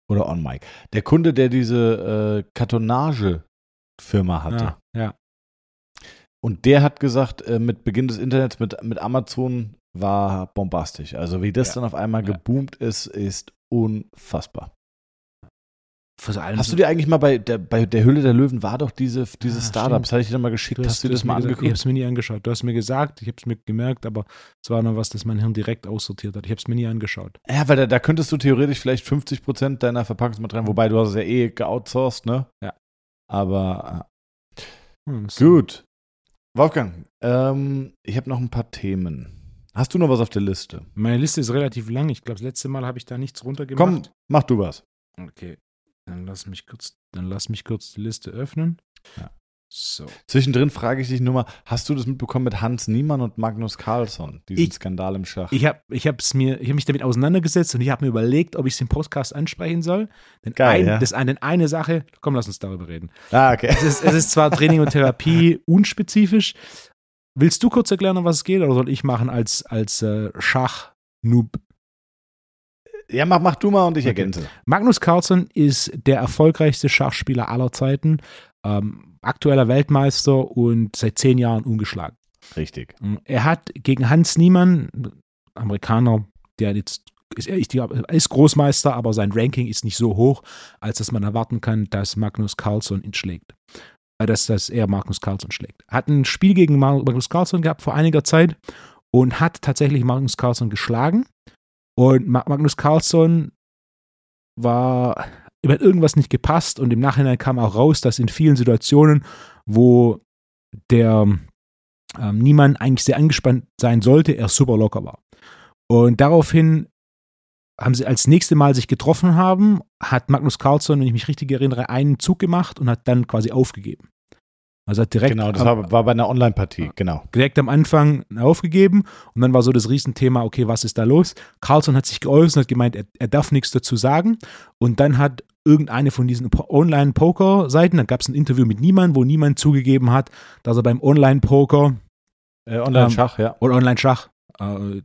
Oder on-Mic? Der Kunde, der diese äh, Kartonage-Firma hatte. Ja, ja. Und der hat gesagt, äh, mit Beginn des Internets mit, mit Amazon war bombastisch. Also wie das Ja. dann auf einmal geboomt ist, ist unfassbar. Hast du dir eigentlich mal bei der, bei der Hülle der Löwen war doch diese, diese Ah, Startup, stimmt. das hatte ich dir mal geschickt, Du hast, du dir das mal gesagt, Ich habe angeguckt? es mir nie angeschaut. Du hast mir gesagt, ich habe es mir gemerkt, aber es war noch was, das mein Hirn direkt aussortiert hat. Ich habe es mir nie angeschaut. Ja, weil da, da könntest du theoretisch vielleicht 50 Prozent deiner Verpackungsmaterialien, wobei du hast es ja eh geoutsourced, ne? Ja. Aber Hm, äh, gut. Wolfgang, ähm, ich habe noch ein paar Themen. Hast du noch was auf der Liste? Meine Liste ist relativ lang. Ich glaube, das letzte Mal habe ich da nichts Komm, runtergemacht. mach du was. Okay. Dann lass mich kurz, dann lass mich kurz die Liste öffnen. Ja. So. Zwischendrin frage ich dich nur mal, hast du das mitbekommen mit Hans Niemann und Magnus Carlsson, diesen Ich- Skandal im Schach? Ich habe ich hab's mir, ich hab mich damit auseinandergesetzt und ich habe mir überlegt, ob ich es im Podcast ansprechen soll. Denn Geil, ein, ja. das eine, eine Sache, komm, lass uns darüber reden. ah, okay. Es ist, es ist zwar Training und Therapie unspezifisch. Willst du kurz erklären, um was es geht, oder soll ich machen als, als äh, Schach-Noob? Ja, mach, mach du mal und ich Okay. ergänze. Magnus Carlsen ist der erfolgreichste Schachspieler aller Zeiten, ähm, aktueller Weltmeister und seit zehn Jahren ungeschlagen. Richtig. Er hat gegen Hans Niemann, Amerikaner, der jetzt ist, ist Großmeister, aber sein Ranking ist nicht so hoch, als dass man erwarten kann, dass Magnus Carlsen ihn schlägt. Äh, Dass, dass er Magnus Carlsen schlägt. Hat ein Spiel gegen Magnus Carlsen gehabt vor einiger Zeit und hat tatsächlich Magnus Carlsen geschlagen. Und Ma- Magnus Carlsen war, ihm hat irgendwas nicht gepasst und im Nachhinein kam auch raus, dass in vielen Situationen, wo der ähm, niemand eigentlich sehr angespannt sein sollte, er super locker war. Und daraufhin haben sie als nächste Mal sich getroffen haben, hat Magnus Carlsson, wenn ich mich richtig erinnere, einen Zug gemacht und hat dann quasi aufgegeben. Also hat direkt, Genau, das war, war bei einer Online-Partie, genau. direkt am Anfang aufgegeben und dann war so das Riesenthema, okay, was ist da los? Carlsson hat sich geäußert und hat gemeint, er, er darf nichts dazu sagen und dann hat irgendeine von diesen Po- Online-Poker-Seiten, da gab es ein Interview mit niemandem, wo niemand zugegeben hat, dass er beim Online-Poker Äh, Online-Schach, ja. oder Online-Schach äh,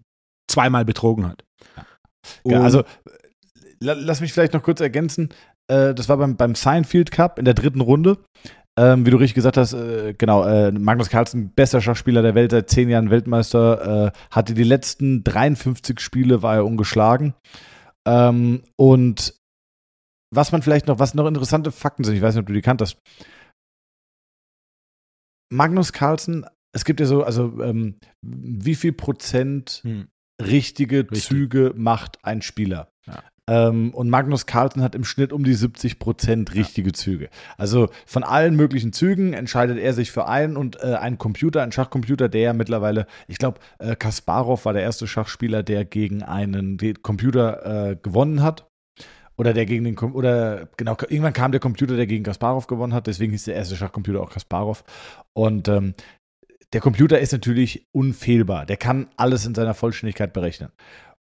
zweimal betrogen hat. Ja, Und- also, la- lass mich vielleicht noch kurz ergänzen. Äh, das war beim, beim Seinfeld Cup in der dritten Runde. Ähm, wie du richtig gesagt hast, äh, genau, äh, Magnus Carlsen, bester Schachspieler der Welt, seit zehn Jahren Weltmeister, äh, hatte die letzten 53 Spiele, war er ungeschlagen. Ähm, und was man vielleicht noch, was noch interessante Fakten sind, ich weiß nicht, ob du die kanntest. Magnus Carlsen, es gibt ja so, also ähm, wie viel Prozent Hm. Richtige Richtig. Züge macht ein Spieler. Ja. Ähm, und Magnus Carlsen hat im Schnitt um die 70 Prozent richtige Züge. Also von allen möglichen Zügen entscheidet er sich für einen und äh, ein Computer, ein Schachcomputer, der ja mittlerweile, ich glaube, äh, Kasparov war der erste Schachspieler, der gegen einen Computer äh, gewonnen hat. Oder der gegen den, Com- oder genau, irgendwann kam der Computer, der gegen Kasparov gewonnen hat, deswegen hieß der erste Schachcomputer auch Kasparov. Und ähm, der Computer ist natürlich unfehlbar. Der kann alles in seiner Vollständigkeit berechnen.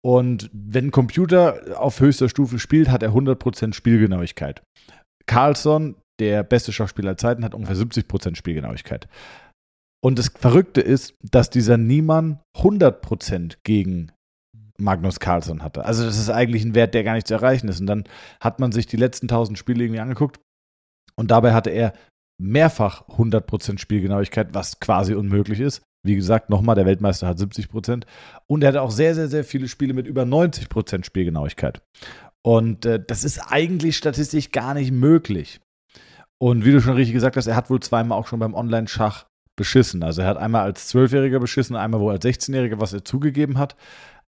Und wenn ein Computer auf höchster Stufe spielt, hat er 100% Spielgenauigkeit. Carlson, der beste Schachspieler aller Zeiten, hat ungefähr 70% Spielgenauigkeit. Und das Verrückte ist, dass dieser Niemann 100% gegen Magnus Carlsen hatte. Also das ist eigentlich ein Wert, der gar nicht zu erreichen ist. Und dann hat man sich die letzten 1000 Spiele irgendwie angeguckt und dabei hatte er mehrfach 100% Spielgenauigkeit, was quasi unmöglich ist. Wie gesagt, nochmal, der Weltmeister hat 70%. Und er hatte auch sehr, sehr, sehr viele Spiele mit über 90% Spielgenauigkeit. Und äh, das ist eigentlich statistisch gar nicht möglich. Und wie du schon richtig gesagt hast, er hat wohl zweimal auch schon beim Online-Schach beschissen. Also er hat einmal als Zwölfjähriger beschissen, einmal wohl als 16-Jähriger, was er zugegeben hat.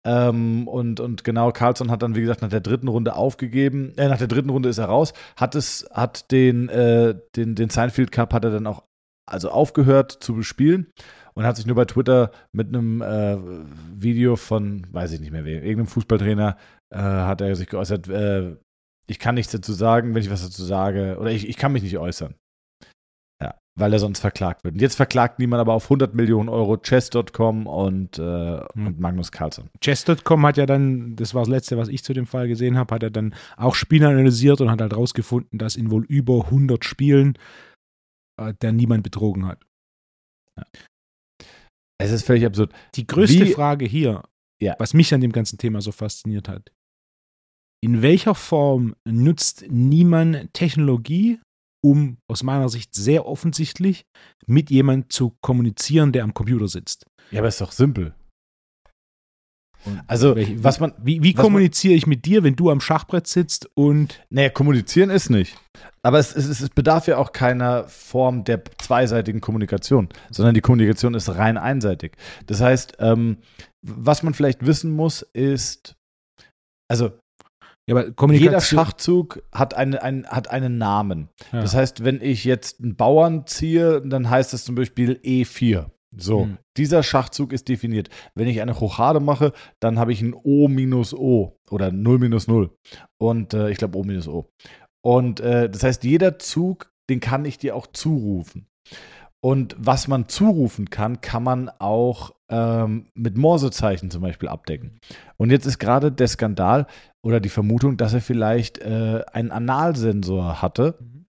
Ähm, und, und genau, Carlson hat dann, wie gesagt, nach der dritten Runde aufgegeben. Äh, nach der dritten Runde ist er raus, hat es, hat den, äh, den, den Seinfeld Cup hat er dann auch also aufgehört zu bespielen und hat sich nur bei Twitter mit einem äh, Video von, weiß ich nicht mehr wem, irgendeinem Fußballtrainer, äh, hat er sich geäußert, äh, ich kann nichts dazu sagen, wenn ich was dazu sage, oder ich, ich kann mich nicht äußern. Ja, weil er sonst verklagt wird. Und jetzt verklagt niemand aber auf 100 Millionen Euro Chess.com und, äh, Hm. und Magnus Carlsen. Chess.com hat ja dann, das war das letzte, was ich zu dem Fall gesehen habe, hat er dann auch Spiele analysiert und hat halt rausgefunden, dass in wohl über 100 Spielen äh, der niemand betrogen hat. Es ist völlig absurd. Die größte Wie- Frage hier, Ja. was mich an dem ganzen Thema so fasziniert hat. In welcher Form nutzt niemand Technologie, um aus meiner Sicht sehr offensichtlich mit jemandem zu kommunizieren, der am Computer sitzt? Ja, aber ist doch simpel. Und Also, welche- was man, Wie, wie was man- kommuniziere ich mit dir, wenn du am Schachbrett sitzt und Naja, kommunizieren ist nicht. Aber es, es, es bedarf ja auch keiner Form der zweiseitigen Kommunikation, sondern die Kommunikation ist rein einseitig. Das heißt, ähm, was man vielleicht wissen muss, ist, also ja, aber jeder Kommunikation. Schachzug hat, eine, ein, hat einen Namen. Ja. Das heißt, wenn ich jetzt einen Bauern ziehe, dann heißt es zum Beispiel E4. So, Hm. dieser Schachzug ist definiert. Wenn ich eine Rochade mache, dann habe ich ein O minus O oder 0 minus 0. Und äh, ich glaube O minus O. Und äh, das heißt, jeder Zug, den kann ich dir auch zurufen. Und was man zurufen kann, kann man auch ähm, mit Morsezeichen zum Beispiel abdecken. Und jetzt ist gerade der Skandal oder die Vermutung, dass er vielleicht äh, einen Analsensor hatte Mhm.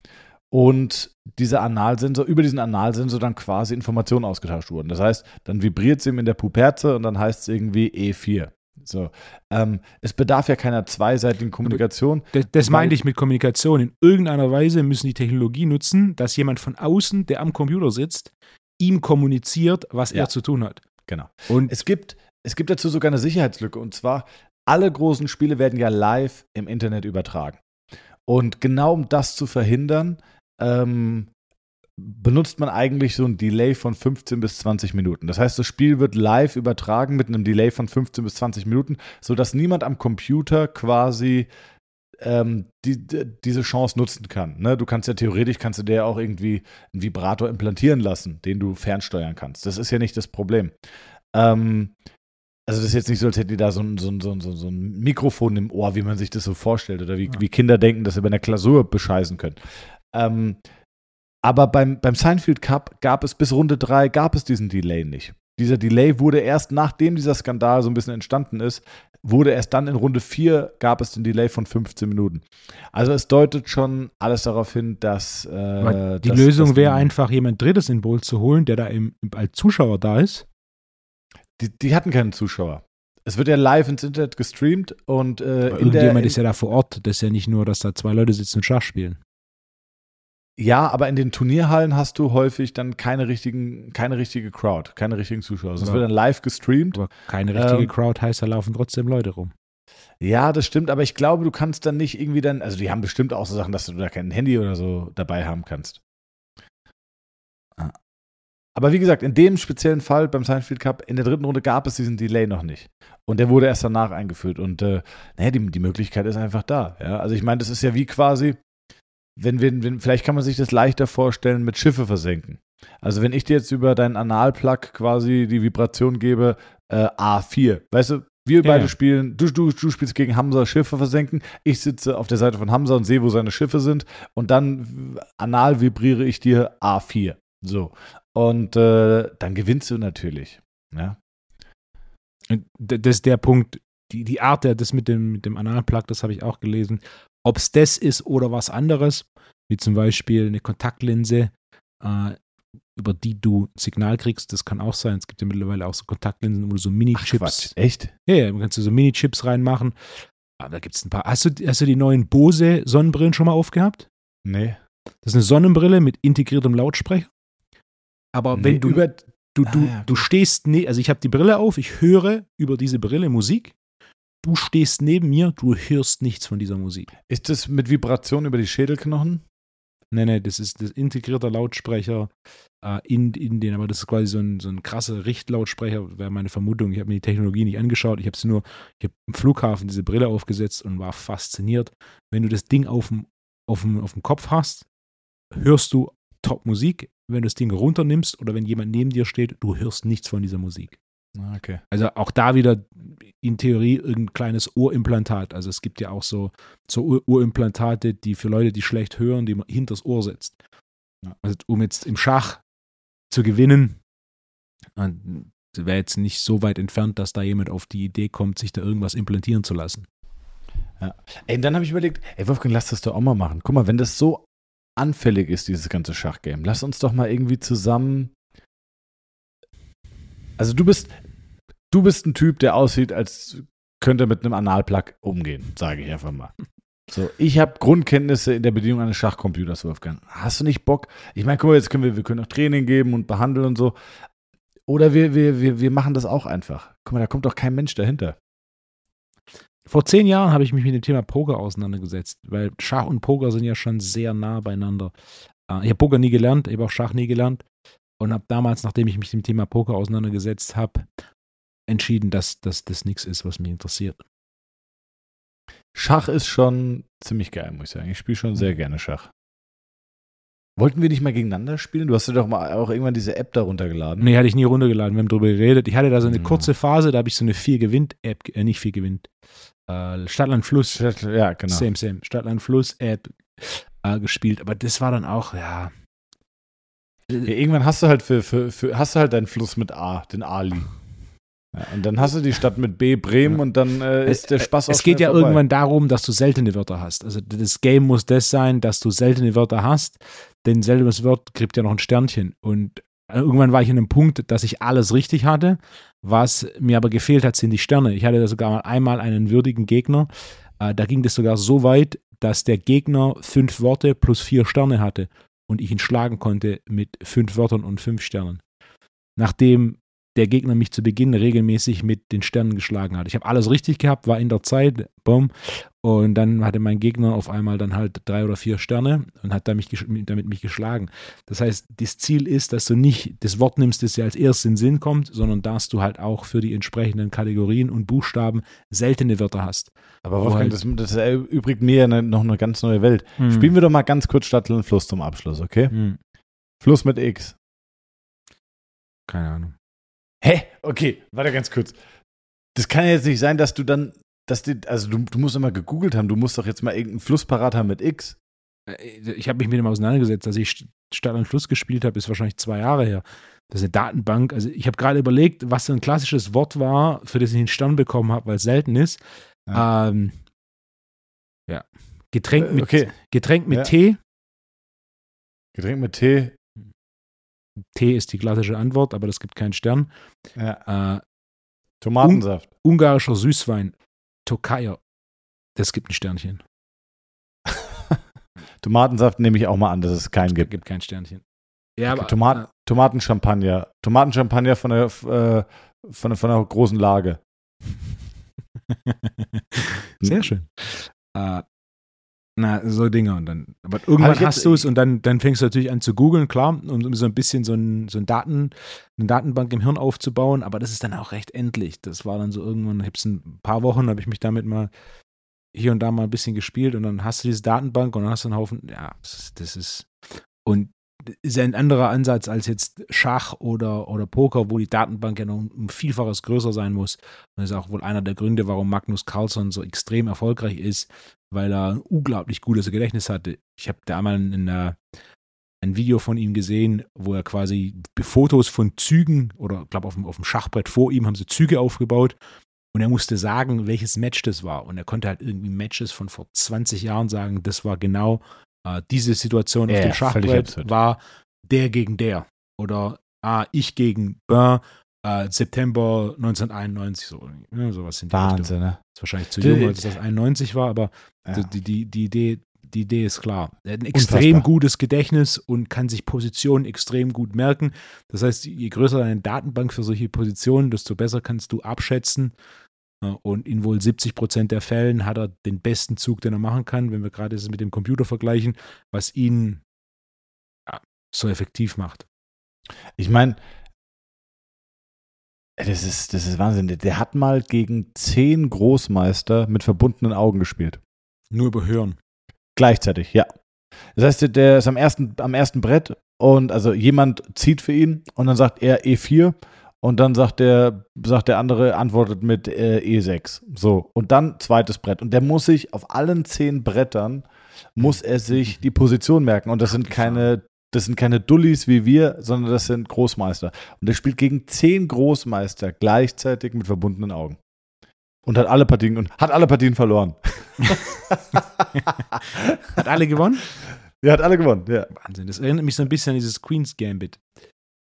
und dieser Analsensor, über diesen Analsensor dann quasi Informationen ausgetauscht wurden. Das heißt, dann vibriert es ihm in der Puperze und dann heißt es irgendwie E4. So. Ähm, es bedarf ja keiner zweiseitigen Kommunikation. Das, das meinte ich mit Kommunikation. In irgendeiner Weise müssen die Technologie nutzen, dass jemand von außen, der am Computer sitzt, ihm kommuniziert, was Ja. er zu tun hat. Genau. Und Es gibt, es gibt dazu sogar eine Sicherheitslücke und zwar, alle großen Spiele werden ja live im Internet übertragen. Und genau um das zu verhindern, ähm, benutzt man eigentlich so ein Delay von 15 bis 20 Minuten. Das heißt, das Spiel wird live übertragen mit einem Delay von 15 bis 20 Minuten, sodass niemand am Computer quasi ähm, die, die, diese Chance nutzen kann. Ne? Du kannst ja theoretisch, kannst du dir auch irgendwie einen Vibrator implantieren lassen, den du fernsteuern kannst. Das ist ja nicht das Problem. Ähm, also das ist jetzt nicht so, als hätte die da so ein, so, ein, so, ein, so ein- so ein Mikrofon im Ohr, wie man sich das so vorstellt, oder wie, Ja. wie Kinder denken, dass sie bei einer Klausur bescheißen können. Ähm, aber beim, beim Seinfeld Cup gab es bis Runde 3 gab es diesen Delay nicht. Dieser Delay wurde erst, nachdem dieser Skandal so ein bisschen entstanden ist, wurde erst dann in Runde 4 gab es den Delay von 15 Minuten. Also es deutet schon alles darauf hin, dass äh, die dass- Lösung wäre einfach, jemand Drittes in Bowl zu holen, der da im, als Zuschauer da ist. Die, die hatten keinen Zuschauer. Es wird ja live ins Internet gestreamt und äh, in der, Irgendjemand ist ja da vor Ort. Das ist ja nicht nur, dass da zwei Leute sitzen und Schach spielen. Ja, aber in den Turnierhallen hast du häufig dann keine richtigen, keine richtige Crowd, keine richtigen Zuschauer. Ja. wird dann live gestreamt. Aber keine richtige Ähm, Crowd heißt, da laufen trotzdem Leute rum. Ja, das stimmt, aber ich glaube, du kannst dann nicht irgendwie dann, also die haben bestimmt auch so Sachen, dass du da kein Handy oder so dabei haben kannst. Ah. Aber wie gesagt, in dem speziellen Fall beim Seinfeld Cup, in der dritten Runde gab es diesen Delay noch nicht. Und der wurde erst danach eingeführt. Und äh, naja, die, die Möglichkeit ist einfach da. Ja? Also ich meine, das ist ja wie quasi, wenn wir, wenn, vielleicht kann man sich das leichter vorstellen mit Schiffe versenken. Also wenn ich dir jetzt über deinen Analplug quasi die Vibration gebe, äh, A4, weißt du, wir beide ja. spielen, du, du, du spielst gegen Hamza Schiffe versenken, ich sitze auf der Seite von Hamza und sehe, wo seine Schiffe sind und dann anal vibriere ich dir A4. So. Und äh, dann gewinnst du natürlich. Ja. Das ist der Punkt, die, die Art, der das mit dem, mit dem Analplug, das habe ich auch gelesen. Ob es das ist oder was anderes, wie zum Beispiel eine Kontaktlinse, äh, über die du Signal kriegst, das kann auch sein. Es gibt ja mittlerweile auch so Kontaktlinsen, wo du so Mini-Chips. Echt? ja, ja, kannst du so Mini-Chips reinmachen. Aber da gibt es ein paar. Hast du, hast du die neuen Bose Sonnenbrillen schon mal aufgehabt? Nee. Das ist eine Sonnenbrille mit integriertem Lautsprecher. Aber nee wenn du über, Du, du, Ah, ja, du stehst, ne also ich habe die Brille auf, ich höre über diese Brille Musik. Du stehst neben mir, du hörst nichts von dieser Musik. ist das mit Vibration über die Schädelknochen? Nee, nee, das ist das integrierte Lautsprecher äh, in, in den, aber das ist quasi so ein, so ein krasser Richtlautsprecher, wäre meine Vermutung. Ich habe mir die Technologie nicht angeschaut, ich habe sie nur, ich habe im Flughafen diese Brille aufgesetzt und war fasziniert. Wenn du das Ding auf dem, auf dem, auf dem Kopf hast, hörst du Top-Musik. Wenn du das Ding runternimmst oder wenn jemand neben dir steht, du hörst nichts von dieser Musik. Ah, Okay. Also auch da wieder in Theorie irgendein kleines Ohrimplantat. Also es gibt ja auch so, so Ohr- Ohrimplantate, die für Leute, die schlecht hören, die man hinters Ohr setzt. Also um jetzt im Schach zu gewinnen, wäre jetzt nicht so weit entfernt, dass da jemand auf die Idee kommt, sich da irgendwas implantieren zu lassen. Ey, und dann habe ich überlegt, ey Wolfgang, lass das doch auch mal machen. Guck mal, wenn das so anfällig ist, dieses ganze Schachgame, lass uns doch mal irgendwie zusammen. Also du bist, du bist ein Typ, der aussieht, als könnte mit einem Analplug umgehen, sage ich einfach mal. So, ich habe Grundkenntnisse in der Bedienung eines Schachcomputers, Wolfgang. Hast du nicht Bock? Ich meine, guck mal, jetzt können wir, wir können auch Training geben und behandeln und so. Oder wir, wir, wir, wir machen das auch einfach. Guck mal, da kommt doch kein Mensch dahinter. Vor zehn Jahren habe ich mich mit dem Thema Poker auseinandergesetzt, weil Schach und Poker sind ja schon sehr nah beieinander. Äh, ich habe Poker nie gelernt, ich habe auch Schach nie gelernt und habe damals, nachdem ich mich mit dem Thema Poker auseinandergesetzt habe, entschieden, dass, dass das nichts ist, was mich interessiert. Schach ist schon ziemlich geil, muss ich sagen. Ich spiele schon sehr gerne Schach. Wollten wir nicht mal gegeneinander spielen? Du hast ja doch mal auch irgendwann diese App da runtergeladen. Nee, hatte ich nie runtergeladen. Wir haben drüber geredet. Ich hatte da so eine ja. kurze Phase, da habe ich so eine vier gewinnt App, äh, nicht vier gewinnt. Äh, Stadtland Fluss. Stadt, ja, genau. Same, same. Stadtland Fluss App äh, gespielt. Aber das war dann auch, ja. ja. Irgendwann hast du halt für, für, für, hast du halt deinen Fluss mit A, den Ali. Ja, und dann hast du die Stadt mit B, Bremen, ja. und dann äh, ist der Spaß auch Es geht ja vorbei. irgendwann darum, dass du seltene Wörter hast. Also das Game muss das sein, dass du seltene Wörter hast, denn seltenes Wort kriegt ja noch ein Sternchen. Und äh, irgendwann war ich an einem Punkt, dass ich alles richtig hatte. Was mir aber gefehlt hat, sind die Sterne. Ich hatte da sogar mal einmal einen würdigen Gegner. Äh, da ging das sogar so weit, dass der Gegner fünf Worte plus vier Sterne hatte und ich ihn schlagen konnte mit fünf Wörtern und fünf Sternen. Nachdem der Gegner mich zu Beginn regelmäßig mit den Sternen geschlagen hat. Ich habe alles richtig gehabt, war in der Zeit, bumm. Und dann hatte mein Gegner auf einmal dann halt drei oder vier Sterne und hat damit, damit mich geschlagen. Das heißt, das Ziel ist, dass du nicht das Wort nimmst, das dir als erstes in den Sinn kommt, sondern dass du halt auch für die entsprechenden Kategorien und Buchstaben seltene Wörter hast. Aber Wolfgang, halt das, das erübrigt mir ja noch eine ganz neue Welt. Hm. Spielen wir doch mal ganz kurz Stadt und Fluss zum Abschluss, okay? Hm. Fluss mit X. Keine Ahnung. Hä? Okay, warte ganz kurz. Das kann ja jetzt nicht sein, dass du dann, dass die, also du, du musst immer gegoogelt haben, du musst doch jetzt mal irgendeinen Fluss parat haben mit X. Äh, ich habe mich mit dem auseinandergesetzt, dass ich Stadt an Fluss gespielt habe, ist wahrscheinlich zwei Jahre her. Das ist eine Datenbank. Also ich habe gerade überlegt, was so ein klassisches Wort war, für das ich einen Stern bekommen habe, weil es selten ist. Ja. Ähm, ja. Getränk äh, mit, okay. Getränk mit ja. Tee. Getränk mit Tee. Tee ist die klassische Antwort, aber das gibt keinen Stern. Ja. Äh, Tomatensaft. Un ungarischer Süßwein. Tokayer. Das gibt ein Sternchen. Tomatensaft nehme ich auch mal an, dass es keinen gibt. Gibt kein Sternchen. Ja, okay, aber, Tomat äh, Tomatenchampagner. Tomatenchampagner von der, äh, von, von der großen Lage. Sehr schön. Äh, na, so Dinge und dann, aber irgendwann hast du es und dann, dann fängst du natürlich an zu googeln, klar, um so ein bisschen so, ein, so ein Daten, eine Datenbank im Hirn aufzubauen, aber das ist dann auch recht endlich. Das war dann so irgendwann, ich ein paar Wochen, habe ich mich damit mal hier und da mal ein bisschen gespielt und dann hast du diese Datenbank und dann hast du einen Haufen, ja, das ist, das ist und ist ein anderer Ansatz als jetzt Schach oder, oder Poker, wo die Datenbank ja noch um Vielfaches größer sein muss. Das ist auch wohl einer der Gründe, warum Magnus Carlsson so extrem erfolgreich ist, weil er ein unglaublich gutes Gedächtnis hatte. Ich habe da einmal in, in, ein Video von ihm gesehen, wo er quasi Fotos von Zügen oder ich glaube auf auf dem Schachbrett vor ihm haben sie Züge aufgebaut und er musste sagen, welches Match das war. Und er konnte halt irgendwie Matches von vor 20 Jahren sagen, das war genau äh, diese Situation auf dem Schachbrett war der gegen der. Oder ah, ich gegen Burr, äh, September 1991, so, ja, sowas in Wahnsinn, ne? Ist wahrscheinlich zu jung, als das 91 war, aber ja. die, die, die, Idee, die Idee ist klar. Er hat ein extrem Unfassbar. gutes Gedächtnis und kann sich Positionen extrem gut merken. Das heißt, je größer deine Datenbank für solche Positionen, desto besser kannst du abschätzen, und in wohl 70 Prozent der Fällen hat er den besten Zug, den er machen kann, wenn wir gerade das mit dem Computer vergleichen, was ihn ja, so effektiv macht. Ich meine, das ist, das ist Wahnsinn. Der hat mal gegen zehn Großmeister mit verbundenen Augen gespielt. Nur überhören. Gleichzeitig, ja. Das heißt, der ist am ersten, am ersten Brett und also jemand zieht für ihn und dann sagt er E4 und dann sagt der, sagt der andere, antwortet mit äh, E6. So. Und dann zweites Brett. Und der muss sich auf allen zehn Brettern, muss er sich die Position merken. Und das sind keine, das sind keine Dullis wie wir, sondern das sind Großmeister. Und der spielt gegen zehn Großmeister gleichzeitig mit verbundenen Augen. Und hat alle Partien und hat alle Partien verloren. hat alle gewonnen? Ja, hat alle gewonnen, ja. Wahnsinn. Das erinnert mich so ein bisschen an dieses Queen's Gambit.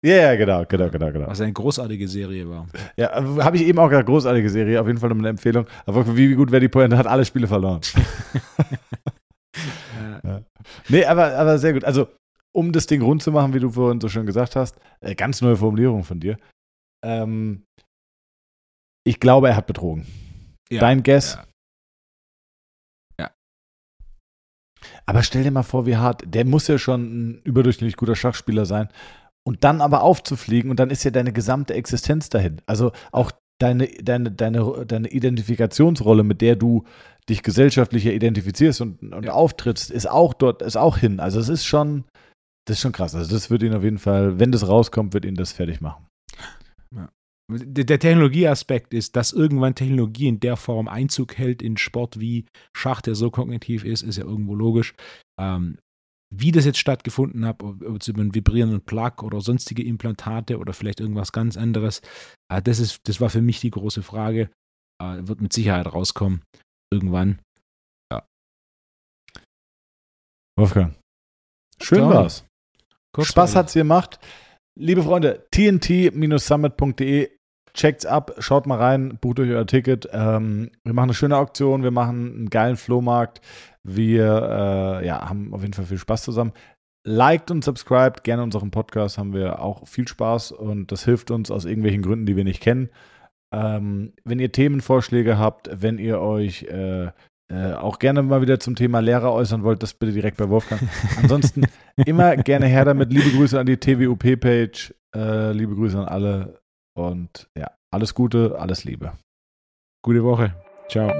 Ja, ja, genau, genau, genau, genau. Was eine großartige Serie war. Ja, habe ich eben auch gesagt, großartige Serie, auf jeden Fall eine Empfehlung. Aber wie gut wäre die Pointe, hat alle Spiele verloren. ja. Nee, aber, aber sehr gut. Also, um das Ding rund zu machen, wie du vorhin so schön gesagt hast, äh, ganz neue Formulierung von dir. Ähm, ich glaube, er hat betrogen. Ja, Dein Guess? Ja. ja. Aber stell dir mal vor, wie hart. Der muss ja schon ein überdurchschnittlich guter Schachspieler sein. Und dann aber aufzufliegen und dann ist ja deine gesamte Existenz dahin. Also auch deine, deine, deine, deine Identifikationsrolle, mit der du dich gesellschaftlich identifizierst und, und ja. auftrittst, ist auch dort, ist auch hin. Also es ist schon, das ist schon krass. Also das wird ihn auf jeden Fall, wenn das rauskommt, wird ihn das fertig machen. Ja. Der Technologieaspekt ist, dass irgendwann Technologie in der Form Einzug hält in Sport wie Schach, der so kognitiv ist, ist ja irgendwo logisch. Ähm, wie das jetzt stattgefunden hat, ob es über einen vibrierenden Plug oder sonstige Implantate oder vielleicht irgendwas ganz anderes, äh, das, ist, das war für mich die große Frage. Äh, wird mit Sicherheit rauskommen. Irgendwann. Ja. Wolfgang. Schön Klar. war's. Kurz Spaß hat's gemacht. Liebe Freunde, tnt-summit.de, checkt's ab, schaut mal rein, bucht euch euer Ticket. Ähm, wir machen eine schöne Auktion, wir machen einen geilen Flohmarkt. Wir äh, ja, haben auf jeden Fall viel Spaß zusammen. Liked und subscribed gerne unseren Podcast, haben wir auch viel Spaß und das hilft uns aus irgendwelchen Gründen, die wir nicht kennen. Ähm, wenn ihr Themenvorschläge habt, wenn ihr euch äh, äh, auch gerne mal wieder zum Thema Lehrer äußern wollt, das bitte direkt bei Wolfgang. Ansonsten immer gerne her damit. Liebe Grüße an die TWUP-Page. Äh, liebe Grüße an alle. Und ja, alles Gute, alles Liebe. Gute Woche. Ciao.